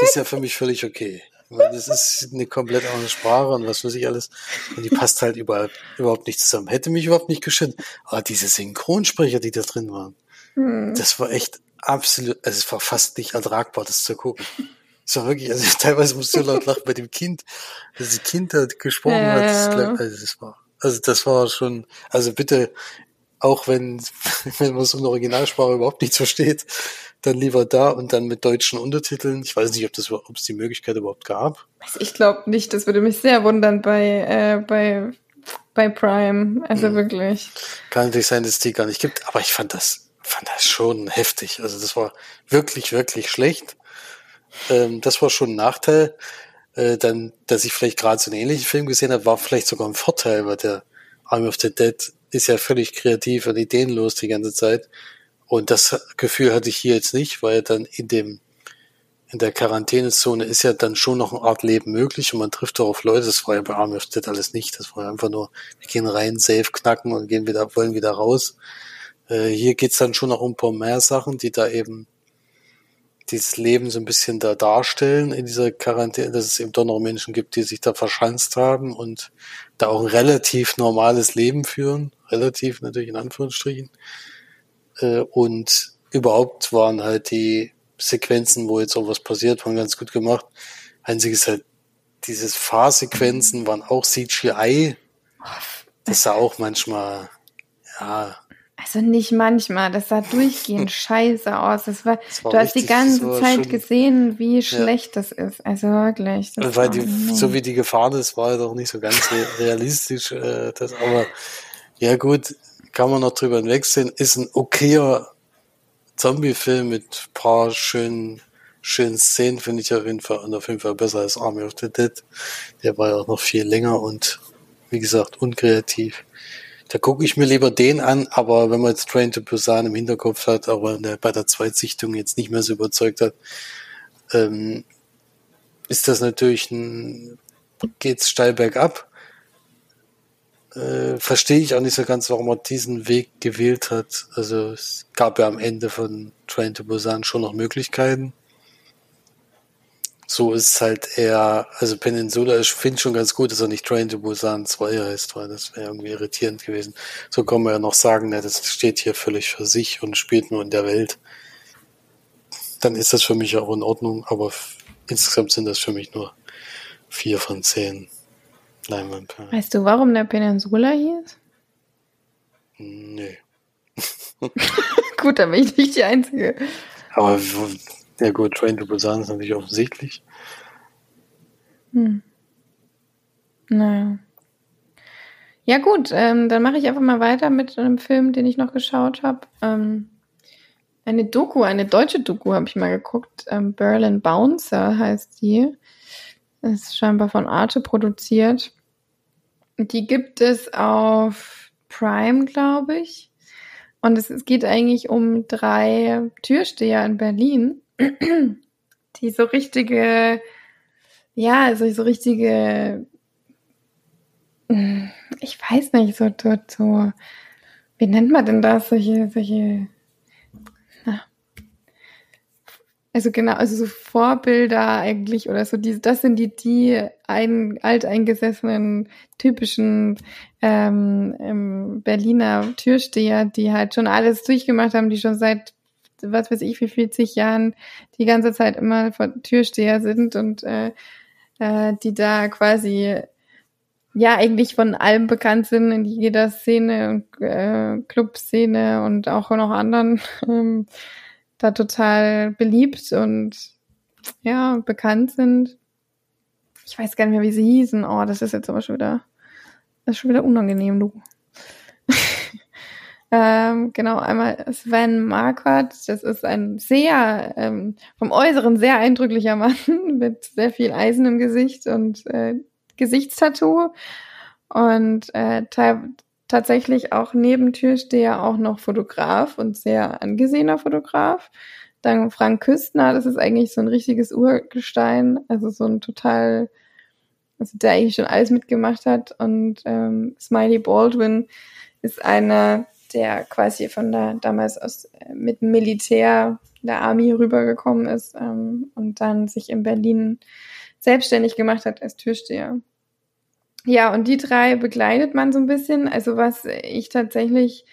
Ist ja für mich völlig okay. Weil das ist eine komplett andere Sprache und was weiß ich alles. Und die passt halt überall, überhaupt nicht zusammen. Hätte mich überhaupt nicht geschützt. Aber diese Synchronsprecher, die da drin waren, Hm. das war echt absolut, also es war fast nicht ertragbar, das zu gucken. Es war wirklich, also <laughs> teilweise musste ich so laut lachen bei dem Kind, dass das Kind da gesprochen Ja, hat. Das, also das war, also das war schon, also bitte, auch wenn, <laughs> wenn man so eine Originalsprache überhaupt nichts versteht, dann lieber da und dann mit deutschen Untertiteln. Ich weiß nicht, ob das, ob es die Möglichkeit überhaupt gab. Also ich glaube nicht, das würde mich sehr wundern bei, äh, bei, bei Prime. Also Mhm. wirklich. Kann natürlich sein, dass es die gar nicht gibt, aber ich fand das, fand das schon heftig. Also das war wirklich, wirklich schlecht. Ähm, das war schon ein Nachteil. Äh, dann, dass ich vielleicht gerade so einen ähnlichen Film gesehen habe, war vielleicht sogar ein Vorteil, weil der Army of the Dead ist ja völlig kreativ und ideenlos die ganze Zeit. Und das Gefühl hatte ich hier jetzt nicht, weil dann in dem, in der Quarantänezone ist ja dann schon noch eine Art Leben möglich und man trifft auch auf Leute. Das war ja bei Army of the Dead alles nicht. Das war ja einfach nur, wir gehen rein, safe knacken und gehen wieder, wollen wieder raus. Äh, hier geht's dann schon noch um ein paar mehr Sachen, die da eben dieses Leben so ein bisschen da darstellen in dieser Quarantäne, dass es eben doch noch Menschen gibt, die sich da verschanzt haben und da auch ein relativ normales Leben führen, relativ natürlich in Anführungsstrichen. Äh, und überhaupt waren halt die Sequenzen, wo jetzt auch was passiert, waren ganz gut gemacht. Einzig ist halt, dieses Fahrsequenzen waren auch CGI. Das sah auch manchmal, ja, Also nicht manchmal, das sah durchgehend <laughs> scheiße aus. Das war, Das war du hast die ganze Zeit gesehen, wie schlecht das ist. Also wirklich. Weil die, so wie die gefahren ist, war ja doch nicht so ganz re realistisch. Äh, das, aber ja gut, kann man noch drüber hinwegsehen. Ist ein okayer Zombie-Film mit paar schönen, schönen Szenen, finde ich auf jeden Fall. Und auf jeden Fall besser als Army of the Dead. Der war ja auch noch viel länger und wie gesagt, unkreativ. Da gucke ich mir lieber den an, aber wenn man jetzt Train to Busan im Hinterkopf hat, aber bei der Zweitsichtung jetzt nicht mehr so überzeugt hat, ähm, ist das natürlich ein, geht's steil bergab. Äh, verstehe ich auch nicht so ganz, warum er diesen Weg gewählt hat. Also es gab ja am Ende von Train to Busan schon noch Möglichkeiten. So ist es halt eher, also Peninsula, ich finde schon ganz gut, dass er nicht Train to Busan 2 heißt, weil das wäre irgendwie irritierend gewesen. So kann man ja noch sagen, ne, das steht hier völlig für sich und spielt nur in der Welt. Dann ist das für mich auch in Ordnung, aber insgesamt sind das für mich nur vier von zehn Leinwandperlen. Weißt du, warum der Peninsula hieß? Nö. <laughs> Gut, da bin ich nicht die Einzige. Aber ja gut, Train to Busan ist natürlich offensichtlich. Hm. Naja. Ja gut, ähm, dann mache ich einfach mal weiter mit einem Film, den ich noch geschaut habe. Ähm, eine Doku, eine deutsche Doku habe ich mal geguckt. Ähm, Berlin Bouncer heißt die. Ist scheinbar von Arte produziert. Die gibt es auf Prime, glaube ich. Und es, es geht eigentlich um drei Türsteher in Berlin, die so richtige ja, also so richtige, ich weiß nicht, so, so, so wie nennt man denn das? Solche, solche, na, also genau, also so Vorbilder eigentlich oder so, die, das sind die, die ein, alteingesessenen, typischen ähm, Berliner Türsteher, die halt schon alles durchgemacht haben, die schon seit was weiß ich, wie 40 Jahren die ganze Zeit immer vor Türsteher sind und äh, äh, die da quasi ja eigentlich von allem bekannt sind in jeder Szene und äh, Clubszene und auch noch anderen <laughs> ähm, da total beliebt und ja bekannt sind. Ich weiß gar nicht mehr, wie sie hießen. Oh, das ist jetzt aber schon wieder, das ist schon wieder unangenehm, du. Ähm, genau, einmal Sven Marquardt, das ist ein sehr, ähm, vom Äußeren sehr eindrücklicher Mann <laughs> mit sehr viel Eisen im Gesicht und äh, Gesichtstattoo und äh, tatsächlich auch neben Türsteher auch noch Fotograf und sehr angesehener Fotograf. Dann Frank Küstner, das ist eigentlich so ein richtiges Urgestein, also so ein total, also der eigentlich schon alles mitgemacht hat. Und ähm, Smiley Baldwin ist einer, der quasi von der damals aus mit dem Militär der Army rübergekommen ist ähm, und dann sich in Berlin selbstständig gemacht hat als Türsteher. Ja, und die drei begleitet man so ein bisschen. Also was ich tatsächlich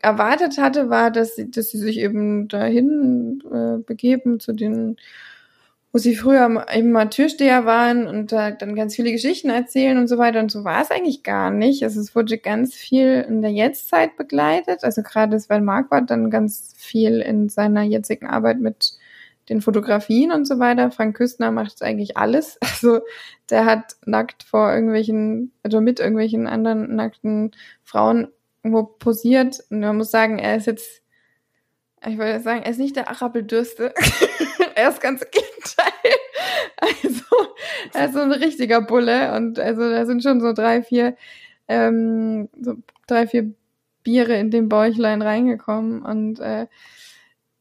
erwartet hatte, war, dass sie, dass sie sich eben dahin äh, begeben zu den, wo sie früher eben mal Türsteher waren und da dann ganz viele Geschichten erzählen und so weiter. Und so war es eigentlich gar nicht. Also es wurde ganz viel in der Jetztzeit begleitet. Also gerade Sven Marquardt dann ganz viel in seiner jetzigen Arbeit mit den Fotografien und so weiter. Frank Küstner macht eigentlich alles. <laughs> Also der hat nackt vor irgendwelchen, also mit irgendwelchen anderen nackten Frauen irgendwo posiert. Und man muss sagen, er ist jetzt, ich wollte sagen, er ist nicht der Arabeldürste. <laughs> er ist ganz Gegenteil. <laughs> Also, er ist so ein richtiger Bulle und also da sind schon so drei, vier, ähm, so drei, vier Biere in dem Bäuchlein reingekommen und äh,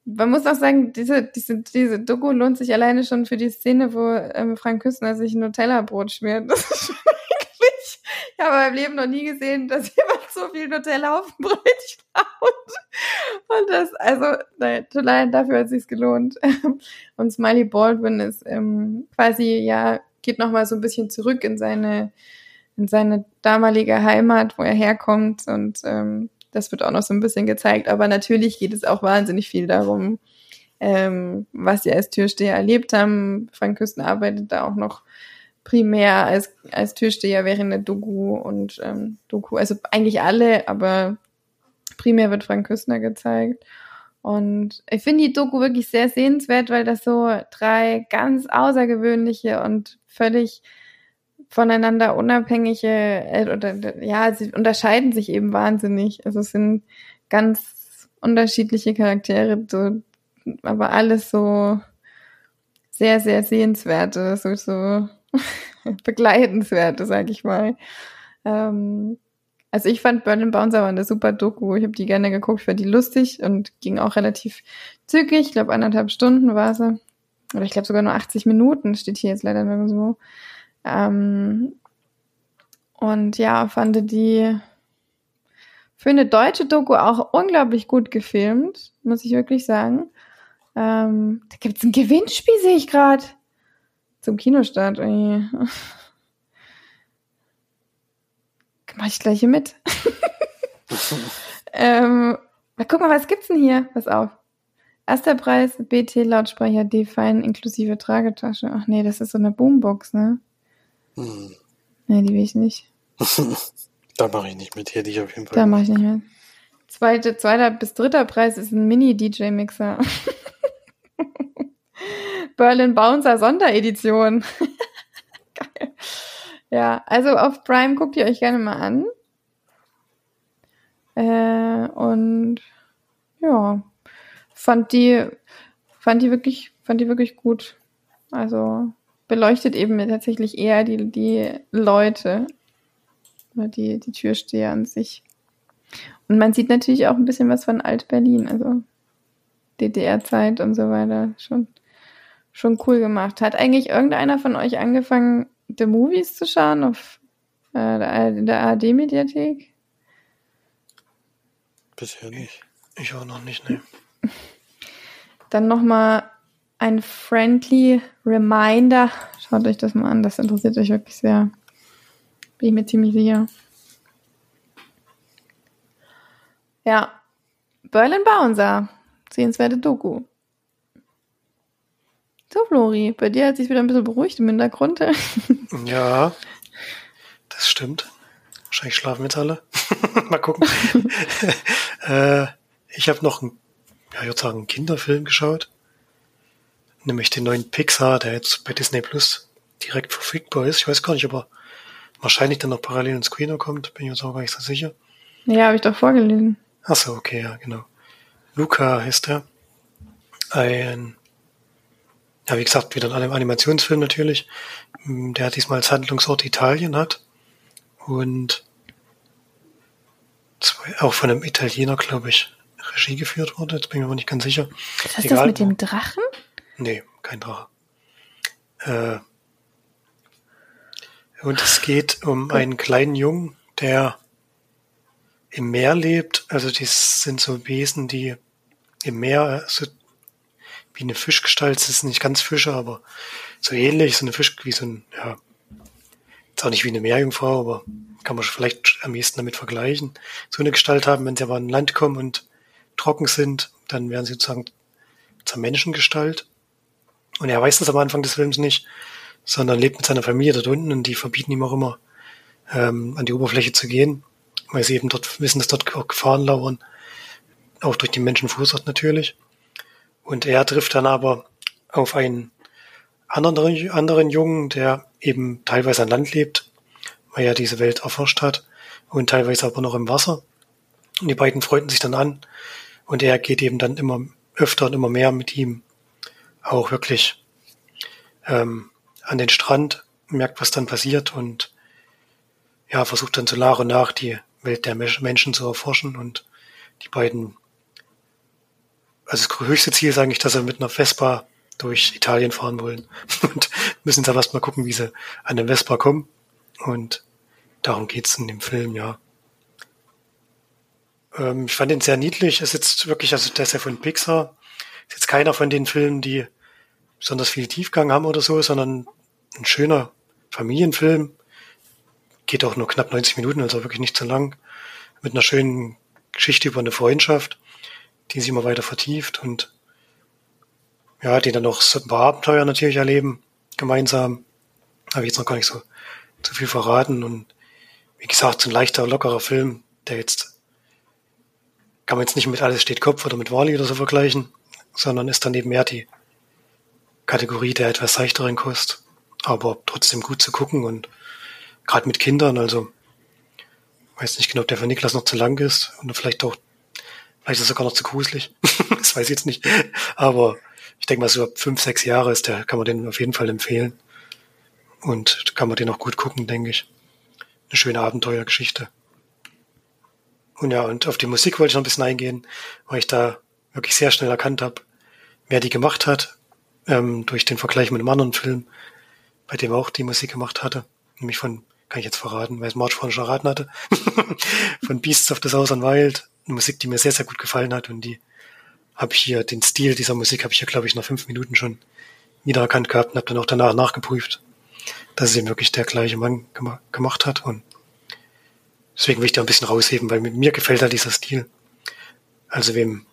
man muss auch sagen, diese, diese, diese Doku lohnt sich alleine schon für die Szene, wo ähm, Frank Küstner sich ein Nutella-Brot schmiert. Das ist schon ich habe meinem Leben noch nie gesehen, dass <laughs> jemand so viel Nutella auf dem Brötchen haut. Und das, also, nein, allein dafür hat sich's gelohnt. <laughs> Und Smiley Baldwin ist ähm, quasi, ja, geht nochmal so ein bisschen zurück in seine, in seine damalige Heimat, wo er herkommt und ähm, das wird auch noch so ein bisschen gezeigt. Aber natürlich geht es auch wahnsinnig viel darum, ähm, was sie als Türsteher erlebt haben. Frank Küsten arbeitet da auch noch primär als, als Türsteher während der Doku und ähm, Doku, also eigentlich alle, aber primär wird Frank Küstner gezeigt. Und ich finde die Doku wirklich sehr sehenswert, weil das so drei ganz außergewöhnliche und völlig voneinander unabhängige, äh, oder, ja, sie unterscheiden sich eben wahnsinnig. Also es sind ganz unterschiedliche Charaktere, so, aber alles so sehr, sehr sehenswerte, so, so <laughs> begleitenswerte, sag ich mal. Ähm, also ich fand Berlin Bouncer war eine super Doku. Ich habe die gerne geguckt, fand die lustig und ging auch relativ zügig. Ich glaube, anderthalb Stunden war sie. Oder ich glaube sogar nur 80 Minuten, steht hier jetzt leider nirgendwo. Ähm, und ja, fand die für eine deutsche Doku auch unglaublich gut gefilmt, muss ich wirklich sagen. Ähm, da gibt's ein Gewinnspiel, sehe ich gerade. Zum Kinostart. Mach ich gleich hier mit. <laughs> ähm, guck mal, was gibt's denn hier? Pass auf. Erster Preis, BT Lautsprecher D-Fine inklusive Tragetasche. Ach nee, das ist so eine Boombox, ne? Hm. Nee, die will ich nicht. <laughs> da mache ich nicht mit, hier ich auf jeden Fall. Da mache ich nicht mit. Zweite, zweiter bis dritter Preis ist ein Mini-DJ-Mixer. <laughs> Berlin Bouncer Sonderedition. <laughs> Geil. Ja, also auf Prime guckt ihr euch gerne mal an. Äh, und ja, fand die, fand die wirklich, fand die wirklich gut. Also beleuchtet eben tatsächlich eher die, die Leute die, die Türsteher an sich. Und man sieht natürlich auch ein bisschen was von Alt-Berlin, also DDR-Zeit und so weiter. Schon, schon cool gemacht. Hat eigentlich irgendeiner von euch angefangen, The Movies zu schauen auf äh, in der ARD-Mediathek? Bisher nicht. Ich auch noch nicht, ne. <laughs> Dann nochmal ein friendly Reminder. Schaut euch das mal an, das interessiert euch wirklich sehr. Bin ich mir ziemlich sicher. Ja. Berlin Bouncer. Sehenswerte Doku. So, Flori, bei dir hat sich wieder ein bisschen beruhigt im Hintergrund. <laughs> ja, das stimmt. Wahrscheinlich schlafen jetzt alle. <laughs> mal gucken. <laughs> äh, ich habe noch einen, ja, ich würde sagen, einen Kinderfilm geschaut nämlich den neuen Pixar, der jetzt bei Disney Plus direkt verfügbar ist. Ich weiß gar nicht, ob er wahrscheinlich dann noch parallel ins Kino kommt, bin ich mir auch gar nicht so sicher. Ja, habe ich doch vorgelesen. Ach so, okay, ja, genau. Luca heißt er. Ein, ja, wie gesagt, wieder ein Animationsfilm natürlich, der diesmal als Handlungsort Italien hat. Und zwei, auch von einem Italiener, glaube ich, Regie geführt wurde. Jetzt bin ich mir aber nicht ganz sicher. Ist das das mit dem Drachen? Nee, kein Drache. Äh, und es geht um einen kleinen Jungen, der im Meer lebt. Also die sind so Wesen, die im Meer so wie eine Fischgestalt, es ist nicht ganz Fische, aber so ähnlich, so eine Fisch, wie so ein, ja, ist auch nicht wie eine Meerjungfrau, aber kann man vielleicht am ehesten damit vergleichen. So eine Gestalt haben, wenn sie aber an Land kommen und trocken sind, dann werden sie sozusagen zur Menschengestalt. Und er weiß das am Anfang des Films nicht, sondern lebt mit seiner Familie dort unten und die verbieten ihm auch immer, ähm, an die Oberfläche zu gehen, weil sie eben dort wissen, dass dort auch Gefahren lauern, auch durch die Menschen verursacht natürlich. Und er trifft dann aber auf einen anderen, anderen Jungen, der eben teilweise an Land lebt, weil er diese Welt erforscht hat und teilweise aber noch im Wasser. Und die beiden freunden sich dann an und er geht eben dann immer öfter und immer mehr mit ihm auch wirklich ähm, an den Strand, merkt, was dann passiert und ja, versucht dann so nach und nach die Welt der Menschen zu erforschen und die beiden also das höchste Ziel ist eigentlich, dass sie mit einer Vespa durch Italien fahren wollen. <laughs> Und müssen dann erstmal gucken, wie sie an der Vespa kommen. Und darum geht's in dem Film, ja. Ähm, ich fand ihn sehr niedlich. Es ist jetzt wirklich, also der ist ja von Pixar. Ist jetzt keiner von den Filmen, die besonders viel Tiefgang haben oder so, sondern ein schöner Familienfilm. Geht auch nur knapp 90 Minuten, also wirklich nicht zu lang. Mit einer schönen Geschichte über eine Freundschaft die sich immer weiter vertieft und ja, die dann noch ein paar Abenteuer natürlich erleben, gemeinsam. Habe ich jetzt noch gar nicht so zu viel verraten und wie gesagt, so ein leichter, lockerer Film, der jetzt kann man jetzt nicht mit Alles steht Kopf oder mit Wally oder so vergleichen, sondern ist dann eben mehr die Kategorie der etwas seichteren Kost, aber trotzdem gut zu gucken und gerade mit Kindern, also weiß nicht genau, ob der für Niklas noch zu lang ist und vielleicht auch Vielleicht ist es sogar noch zu gruselig. <laughs> das weiß ich jetzt nicht. Aber ich denke mal, so ab fünf, sechs Jahre ist der, kann man den auf jeden Fall empfehlen. Und kann man den auch gut gucken, denke ich. Eine schöne Abenteuergeschichte. Und ja, und auf die Musik wollte ich noch ein bisschen eingehen, weil ich da wirklich sehr schnell erkannt habe, wer die gemacht hat, ähm, durch den Vergleich mit einem anderen Film, bei dem auch die Musik gemacht hatte. Nämlich von, kann ich jetzt verraten, weil es March vorhin schon erraten hatte, <laughs> von Beasts of the Southern Wild Musik, die mir sehr, sehr gut gefallen hat und die habe ich hier, den Stil dieser Musik habe ich hier, glaube ich, nach fünf Minuten schon wiedererkannt gehabt und habe dann auch danach nachgeprüft, dass es eben wirklich der gleiche Mann gem gemacht hat und deswegen will ich da ein bisschen rausheben, weil mir gefällt halt dieser Stil. Also wem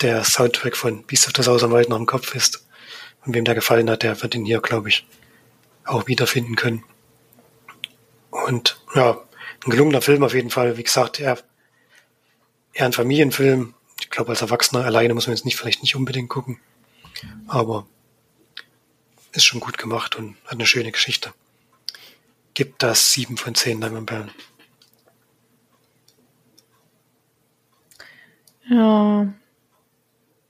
der Soundtrack von Beast of the Southern Wild noch im Kopf ist und wem der gefallen hat, der wird ihn hier, glaube ich, auch wiederfinden können. Und ja, ein gelungener Film auf jeden Fall. Wie gesagt, er eher ein Familienfilm. Ich glaube, als Erwachsener alleine muss man jetzt nicht, vielleicht nicht unbedingt gucken. Aber ist schon gut gemacht und hat eine schöne Geschichte. Gibt das sieben von zehn Diamondbällen. Ja.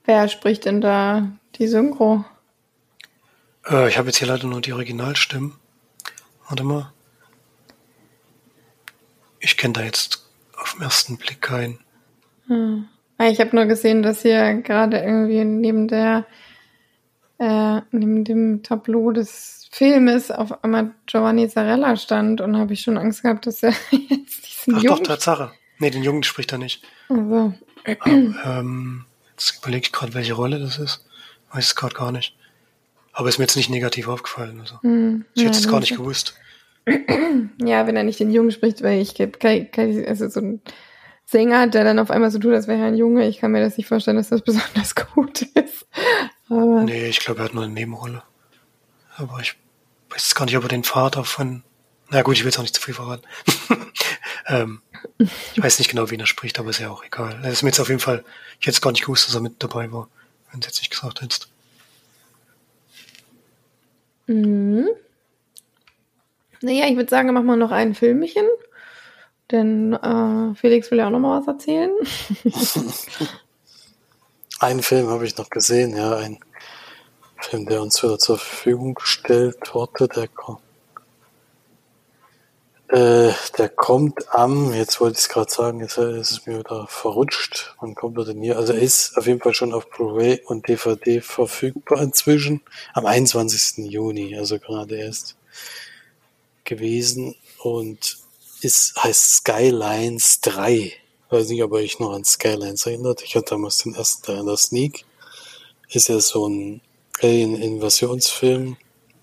Wer spricht denn da die Synchro? Äh, ich habe jetzt hier leider nur die Originalstimmen. Warte mal. Ich kenne da jetzt auf den ersten Blick keinen. Hm. Ich habe nur gesehen, dass hier gerade irgendwie neben der äh, neben dem Tableau des Filmes auf einmal Giovanni Zarella stand und habe ich schon Angst gehabt, dass er <laughs> jetzt diesen Ach Jungen... doch, Tatsache. Nee, den Jungen spricht er nicht. Also. Aber, ähm, jetzt überlege ich gerade, welche Rolle das ist. Weiß es gerade gar nicht. Aber ist mir jetzt nicht negativ aufgefallen. Also. Hm, ich hätte ja, es gar nicht gewusst. <clears throat> ja, wenn er nicht den Jungen spricht, weil ich also so ein Sänger, der dann auf einmal so tut, als wäre er ein Junge. Ich kann mir das nicht vorstellen, dass das <laughs> besonders gut ist. Aber nee, ich glaube, er hat nur eine Nebenrolle. Aber ich weiß gar nicht, ob er den Vater von. Na gut, ich will jetzt auch nicht zu viel verraten. <laughs> ähm, ich weiß nicht genau, wen er spricht, aber ist ja auch egal. Er ist mir jetzt auf jeden Fall. Ich hätte es gar nicht gewusst, dass er mit dabei war, wenn du jetzt nicht gesagt hättest. Mhm. Naja, ich würde sagen, machen wir noch ein Filmchen. Denn äh, Felix will ja auch noch mal was erzählen. <laughs> Einen Film habe ich noch gesehen, ja, ein Film, der uns wieder zur Verfügung gestellt wurde, der, Äh, der kommt am, jetzt wollte ich es gerade sagen, jetzt ist es mir wieder verrutscht. Wann kommt er denn hier? Also er ist auf jeden Fall schon auf Blu-ray und DVD verfügbar inzwischen. Am 21. Juni, also gerade erst gewesen und ist, heißt Skylines 3. Weiß nicht, ob ihr euch noch an Skylines erinnert. Ich hatte damals den ersten Teil in der Sneak. Ist ja so ein Alien-Invasionsfilm,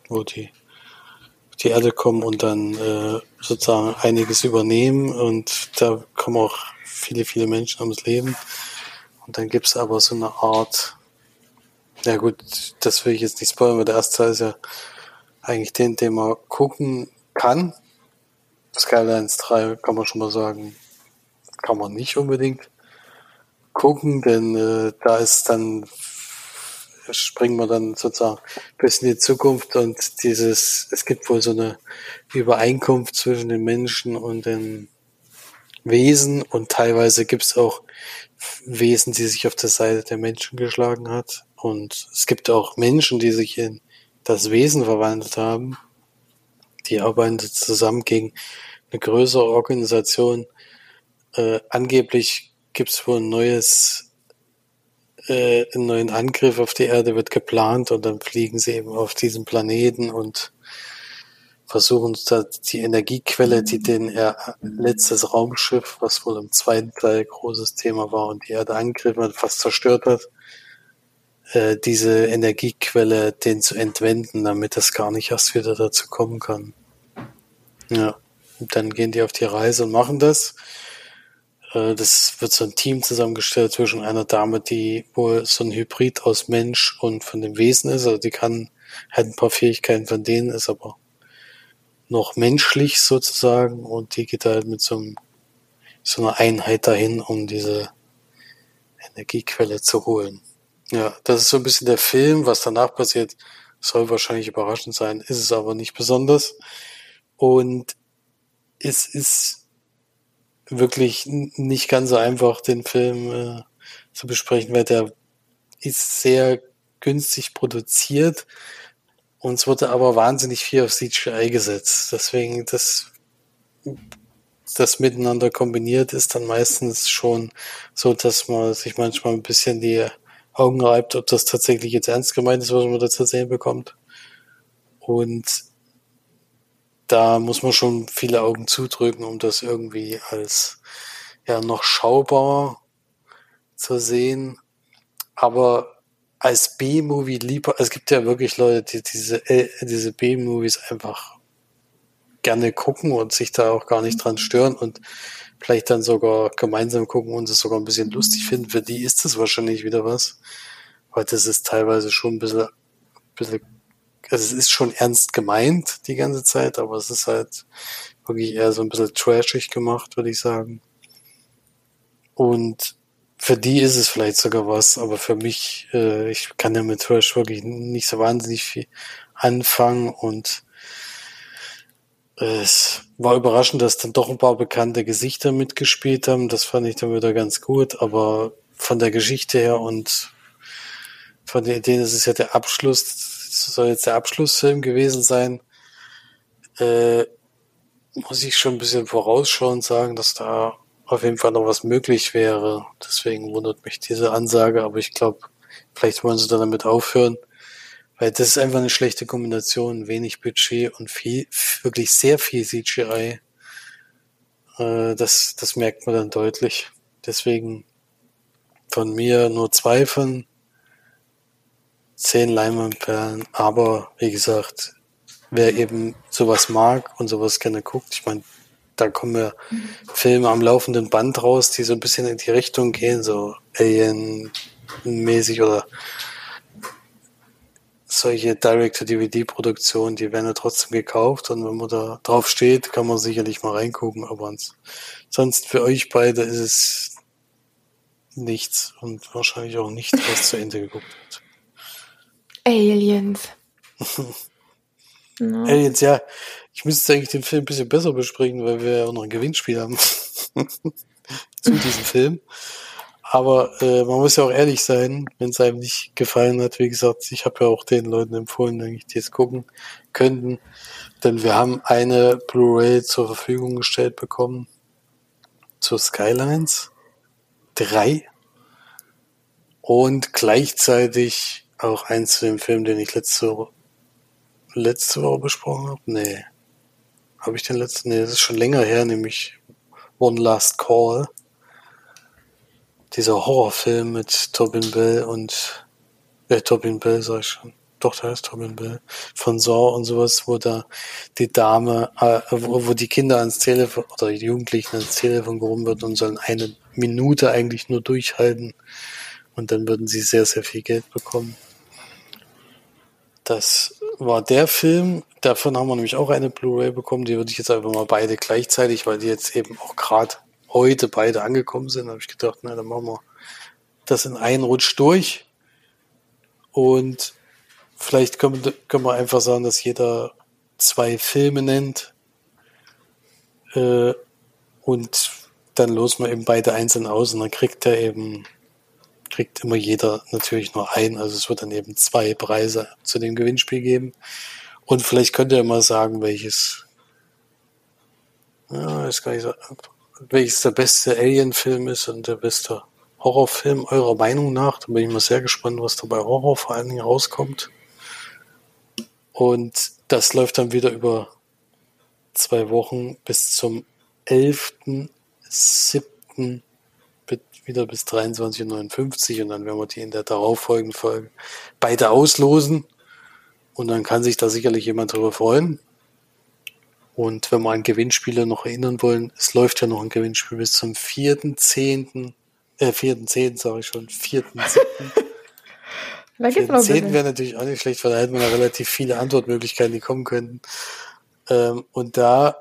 wo die die Erde kommen und dann äh, sozusagen einiges übernehmen und da kommen auch viele, viele Menschen ums Leben. Und dann gibt's aber so eine Art, ja gut, das will ich jetzt nicht spoilern, weil der erste Teil ist ja eigentlich den, den man gucken kann. Skylines 3 kann man schon mal sagen, kann man nicht unbedingt gucken, denn äh, da ist dann springen wir dann sozusagen bis in die Zukunft und dieses, es gibt wohl so eine Übereinkunft zwischen den Menschen und den Wesen und teilweise gibt es auch Wesen, die sich auf der Seite der Menschen geschlagen hat und es gibt auch Menschen, die sich in das Wesen verwandelt haben. Die arbeiten zusammen gegen eine größere Organisation. Äh, angeblich gibt es wohl ein neues äh, einen neuen Angriff auf die Erde wird geplant und dann fliegen sie eben auf diesen Planeten und versuchen da die Energiequelle, die den letztes Raumschiff, was wohl im zweiten Teil großes Thema war und die Erde angegriffen hat, fast zerstört hat, äh, diese Energiequelle den zu entwenden, damit es gar nicht erst wieder dazu kommen kann. Ja, dann gehen die auf die Reise und machen das. Äh, das wird so ein Team zusammengestellt zwischen einer Dame, die wohl so ein Hybrid aus Mensch und von dem Wesen ist. Also die kann, hat ein paar Fähigkeiten von denen, ist aber noch menschlich sozusagen und die geht halt mit so, einem, so einer Einheit dahin, um diese Energiequelle zu holen. Ja, das ist so ein bisschen der Film. Was danach passiert, soll wahrscheinlich überraschend sein, ist es aber nicht besonders. Und es ist wirklich nicht ganz so einfach, den Film äh, zu besprechen, weil der ist sehr günstig produziert und es wurde aber wahnsinnig viel auf CGI gesetzt. Deswegen das das miteinander kombiniert ist dann meistens schon so, dass man sich manchmal ein bisschen die Augen reibt, ob das tatsächlich jetzt ernst gemeint ist, was man da zu sehen bekommt. Und da muss man schon viele Augen zudrücken, um das irgendwie als ja noch schaubar zu sehen. Aber als B-Movie lieber, es gibt ja wirklich Leute, die diese, äh, diese B-Movies einfach gerne gucken und sich da auch gar nicht dran stören und vielleicht dann sogar gemeinsam gucken und es sogar ein bisschen lustig finden. Für die ist das wahrscheinlich wieder was. Weil das ist teilweise schon ein bisschen, ein bisschen also es ist schon ernst gemeint die ganze Zeit, aber es ist halt wirklich eher so ein bisschen trashig gemacht, würde ich sagen. Und für die ist es vielleicht sogar was, aber für mich, äh, ich kann ja mit Trash wirklich nicht so wahnsinnig viel anfangen und es war überraschend, dass dann doch ein paar bekannte Gesichter mitgespielt haben. Das fand ich dann wieder ganz gut, aber von der Geschichte her und von den Ideen ist es ja der Abschluss soll jetzt der Abschlussfilm gewesen sein, äh, muss ich schon ein bisschen vorausschauend sagen, dass da auf jeden Fall noch was möglich wäre. Deswegen wundert mich diese Ansage, aber ich glaube, vielleicht wollen sie dann damit aufhören, weil das ist einfach eine schlechte Kombination, wenig Budget und viel, wirklich sehr viel CGI. Äh, das, das merkt man dann deutlich. Deswegen von mir nur zwei von zehn Leinwandperlen, aber wie gesagt, wer eben sowas mag und sowas gerne guckt, ich meine, da kommen ja Filme am laufenden Band raus, die so ein bisschen in die Richtung gehen, so Alien-mäßig oder solche Direct-to-DVD-Produktionen, die werden ja trotzdem gekauft und wenn man da drauf steht, kann man sicherlich mal reingucken, aber sonst für euch beide ist es nichts und wahrscheinlich auch nicht, was zu Ende geguckt. Aliens. <laughs> no. Aliens, ja. Ich müsste eigentlich den Film ein bisschen besser besprechen, weil wir ja auch noch ein Gewinnspiel haben <laughs> zu diesem Film. Aber äh, man muss ja auch ehrlich sein, wenn es einem nicht gefallen hat. Wie gesagt, ich habe ja auch den Leuten empfohlen, eigentlich, die es gucken könnten. denn wir haben eine Blu-ray zur Verfügung gestellt bekommen zur Skylines 3 und gleichzeitig auch eins zu dem Film, den ich letzte, letzte Woche besprochen habe. Nee. Habe ich den letzten? Nee, das ist schon länger her, nämlich One Last Call. Dieser Horrorfilm mit Tobin Bell und äh, Tobin Bell sag ich schon. Doch, da ist Tobin Bell von Saw und sowas, wo da die Dame, äh, wo, wo die Kinder ans Telefon oder die Jugendlichen ans Telefon gehoben wird und sollen eine Minute eigentlich nur durchhalten und dann würden sie sehr, sehr viel Geld bekommen. Das war der Film. Davon haben wir nämlich auch eine Blu-ray bekommen. Die würde ich jetzt einfach mal beide gleichzeitig, weil die jetzt eben auch gerade heute beide angekommen sind. Habe ich gedacht, na, dann machen wir das in einen Rutsch durch. Und vielleicht können, können wir einfach sagen, dass jeder zwei Filme nennt. Äh, und dann losen wir eben beide einzeln aus und dann kriegt er eben kriegt immer jeder natürlich nur ein. Also es wird dann eben zwei Preise zu dem Gewinnspiel geben. Und vielleicht könnt ihr mal sagen, welches, ja, ist gar nicht so, welches der beste Alien-Film ist und der beste Horrorfilm eurer Meinung nach. Da bin ich mal sehr gespannt, was da bei Horror vor allen Dingen rauskommt. Und das läuft dann wieder über zwei Wochen bis zum 11.07 wieder bis 23.59 Uhr und dann werden wir die in der darauffolgenden Folge beide auslosen. Und dann kann sich da sicherlich jemand drüber freuen. Und wenn wir an Gewinnspiele noch erinnern wollen, es läuft ja noch ein Gewinnspiel bis zum 4.10., äh, 4.10. sage ich schon, 4.7. <laughs> Da gibt's noch 10. wäre natürlich auch nicht schlecht, weil da hätten wir ja relativ viele Antwortmöglichkeiten, die kommen könnten. Ähm, und da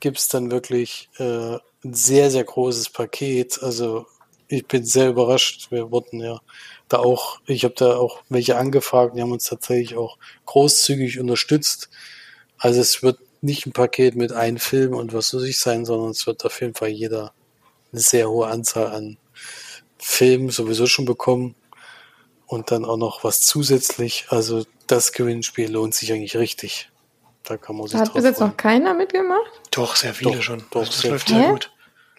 gibt's dann wirklich äh, ein sehr, sehr großes Paket. Also ich bin sehr überrascht. Wir wurden ja da auch, ich habe da auch welche angefragt, die haben uns tatsächlich auch großzügig unterstützt. Also es wird nicht ein Paket mit einem Film und was soll ich sein, sondern es wird auf jeden Fall jeder eine sehr hohe Anzahl an Filmen sowieso schon bekommen und dann auch noch was zusätzlich. Also das Gewinnspiel lohnt sich eigentlich richtig. Da kann man sich Hat bis jetzt noch keiner mitgemacht? Doch, sehr viele doch, schon. Doch, also das läuft sehr gut.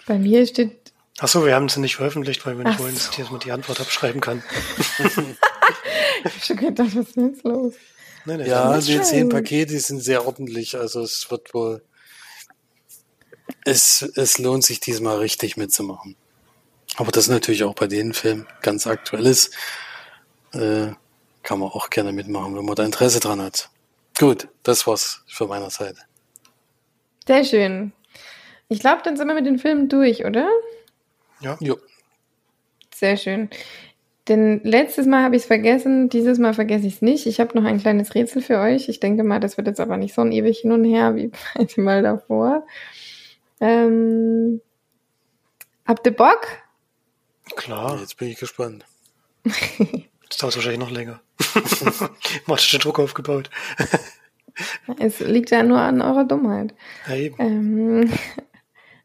Bei mir steht Achso, wir haben es nicht veröffentlicht, weil wir nicht Ach wollen, dass ich jetzt mal die Antwort abschreiben kann. <laughs> ich habe schon gedacht, was ist denn jetzt los? Nein, nein, ja, die zehn Pakete sind sehr ordentlich. Also es wird wohl. Es, es lohnt sich diesmal richtig mitzumachen. Aber das natürlich auch bei den Filmen ganz aktuell ist. Äh, kann man auch gerne mitmachen, wenn man da Interesse dran hat. Gut, das war's für meiner Seite. Sehr schön. Ich glaube, dann sind wir mit den Filmen durch, oder? Ja. Jo. Sehr schön. Denn letztes Mal habe ich es vergessen, dieses Mal vergesse ich es nicht. Ich habe noch ein kleines Rätsel für euch. Ich denke mal, das wird jetzt aber nicht so ein ewig hin und her wie <laughs> beide Mal davor. Ähm, habt ihr Bock? Klar. Jetzt bin ich gespannt. <laughs> Das dauert wahrscheinlich noch länger. <laughs> Macht schon Druck aufgebaut. es liegt ja nur an eurer Dummheit. Ja, eben. Ähm,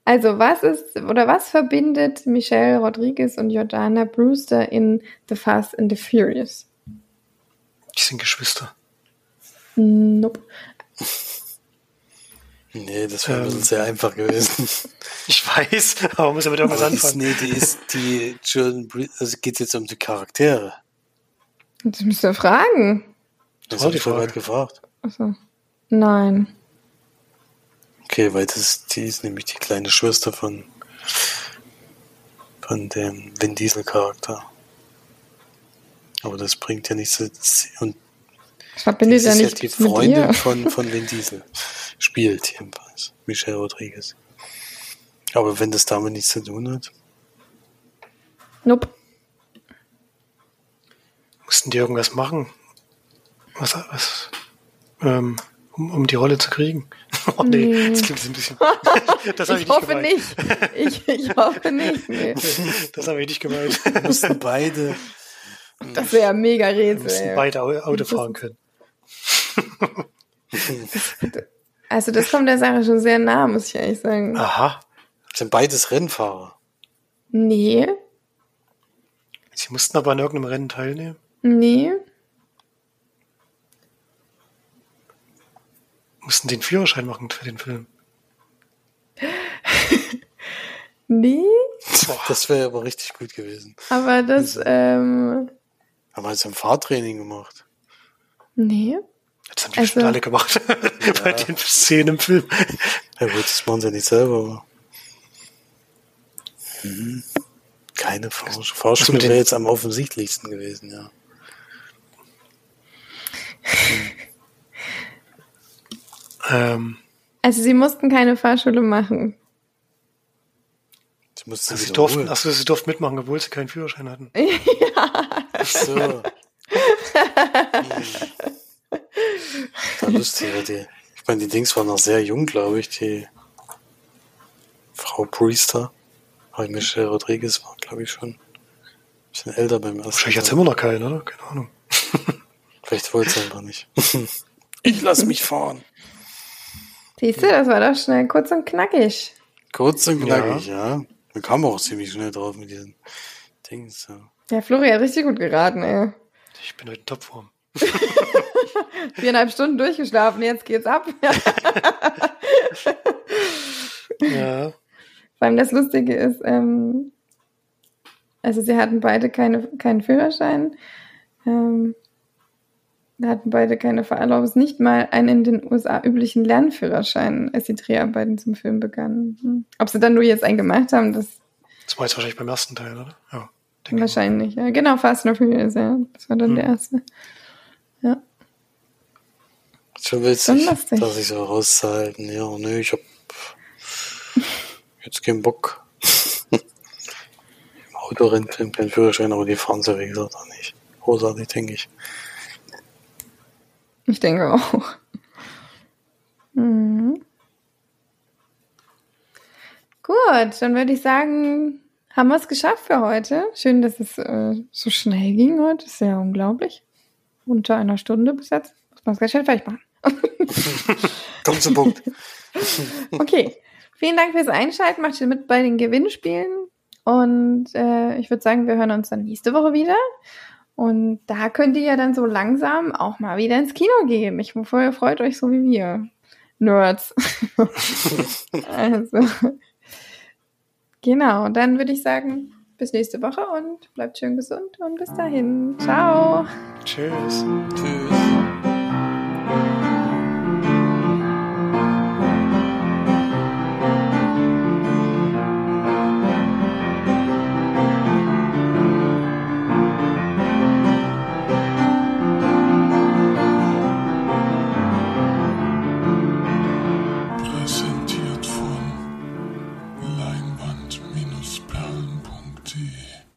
also, was ist oder was verbindet Michelle Rodriguez und Jordana Brewster in The Fast and the Furious? Die sind Geschwister. Nope. Nee, das wäre ähm, sehr einfach gewesen. <laughs> Ich weiß, aber man muss ja mit irgendwas anfangen. Nee, die ist die Jordan Brewster, also geht jetzt um die Charaktere. Das müsst ihr fragen. Das habe ich vorher gefragt. Achso. Nein. Okay, weil das, die ist nämlich die kleine Schwester von, von dem Vin Diesel Charakter. Aber das bringt ja nichts. Und ich verbindet ja nicht ja die Freundin von, von Vin Diesel. Spielt jedenfalls. Michelle Rodriguez. Aber wenn das damit nichts zu tun hat. Nope. Mussten die irgendwas machen? Was, was, ähm, um, um die Rolle zu kriegen? <laughs> Oh nee, nee. das klingt ein bisschen. <laughs> Das habe ich, ich, nicht hoffe gemeint. nicht. Ich, ich hoffe nicht. Nee. <laughs> Das habe ich nicht gemeint. Mussten beide. Das wäre mega Rätsel. Mussten ja. beide Auto fahren können. Also das kommt der Sache schon sehr nah, muss ich ehrlich sagen. Aha. Sind beides Rennfahrer? Nee. Sie mussten aber an irgendeinem Rennen teilnehmen? Nee. Mussten den Führerschein machen für den Film. <laughs> Nee, Das wäre aber richtig gut gewesen. aber das, ähm, Haben wir jetzt ein Fahrtraining gemacht. nee. Das haben die Also- bestimmt alle gemacht. <laughs> Bei den Szenen im Film. Ja gut, das machen sie nicht selber, aber. Mhm. Keine Fahr Fahrschule mit den- wäre jetzt am offensichtlichsten gewesen, ja. <laughs> Ähm, Also sie mussten keine Fahrschule machen. Sie mussten sie wiederholen. durften, achso, sie durften mitmachen, obwohl sie keinen Führerschein hatten. <laughs> Ach so. Ja, lustig, ja, die, ich meine, die Dings waren noch sehr jung, glaube ich, die Frau Priester. Aber Michelle Rodriguez war, glaube ich, schon ein bisschen älter beim ersten Wahrscheinlich jetzt Mal. immer noch keinen, oder? Keine Ahnung. Vielleicht wollte sie einfach nicht. ich lass mich fahren. Siehst du, das war doch schnell kurz und knackig. Kurz und knackig, ja. Wir kamen auch ziemlich schnell drauf mit diesen Dings. Ja. Der Flori hat richtig gut geraten, ey. Ich bin heute in Topform. <laughs> Viereinhalb Stunden durchgeschlafen, jetzt geht's ab. <laughs> Ja. Vor allem das Lustige ist, ähm, also sie hatten beide keine, keinen Führerschein, ähm, hatten beide keine Fahrerlaubnis, nicht mal einen in den USA üblichen Lernführerschein, als die Dreharbeiten zum Film begannen. Hm. Ob sie dann nur jetzt einen gemacht haben, das Das war jetzt wahrscheinlich beim ersten Teil, oder? Ja. denke ich wahrscheinlich. Ja, genau, Fast and Furious, ja. Das war dann Hm. der erste. Ja. Schon witzig, Schon lustig. dass ich so rauszuhalten. Ja, nö, ich hab jetzt keinen Bock. <laughs> Im Autorennfilm keinen Führerschein, aber die fahren sie, wie gesagt, auch nicht. Großartig, denke ich. Ich denke auch. Mhm. Gut, dann würde ich sagen, haben wir es geschafft für heute. Schön, dass es äh, so schnell ging heute. Ist ja unglaublich. Unter einer Stunde bis jetzt. Muss man es ganz schnell fertig machen. <laughs> Komm zum Punkt. <laughs> Okay. Vielen Dank fürs Einschalten. Macht ihr mit bei den Gewinnspielen. Und äh, ich würde sagen, wir hören uns dann nächste Woche wieder. Und da könnt ihr ja dann so langsam auch mal wieder ins Kino gehen. Ich hoffe, ihr freut euch so wie wir. Nerds. <laughs> also. Genau, dann würde ich sagen, bis nächste Woche und bleibt schön gesund und bis dahin. Ciao. Tschüss. Tschüss.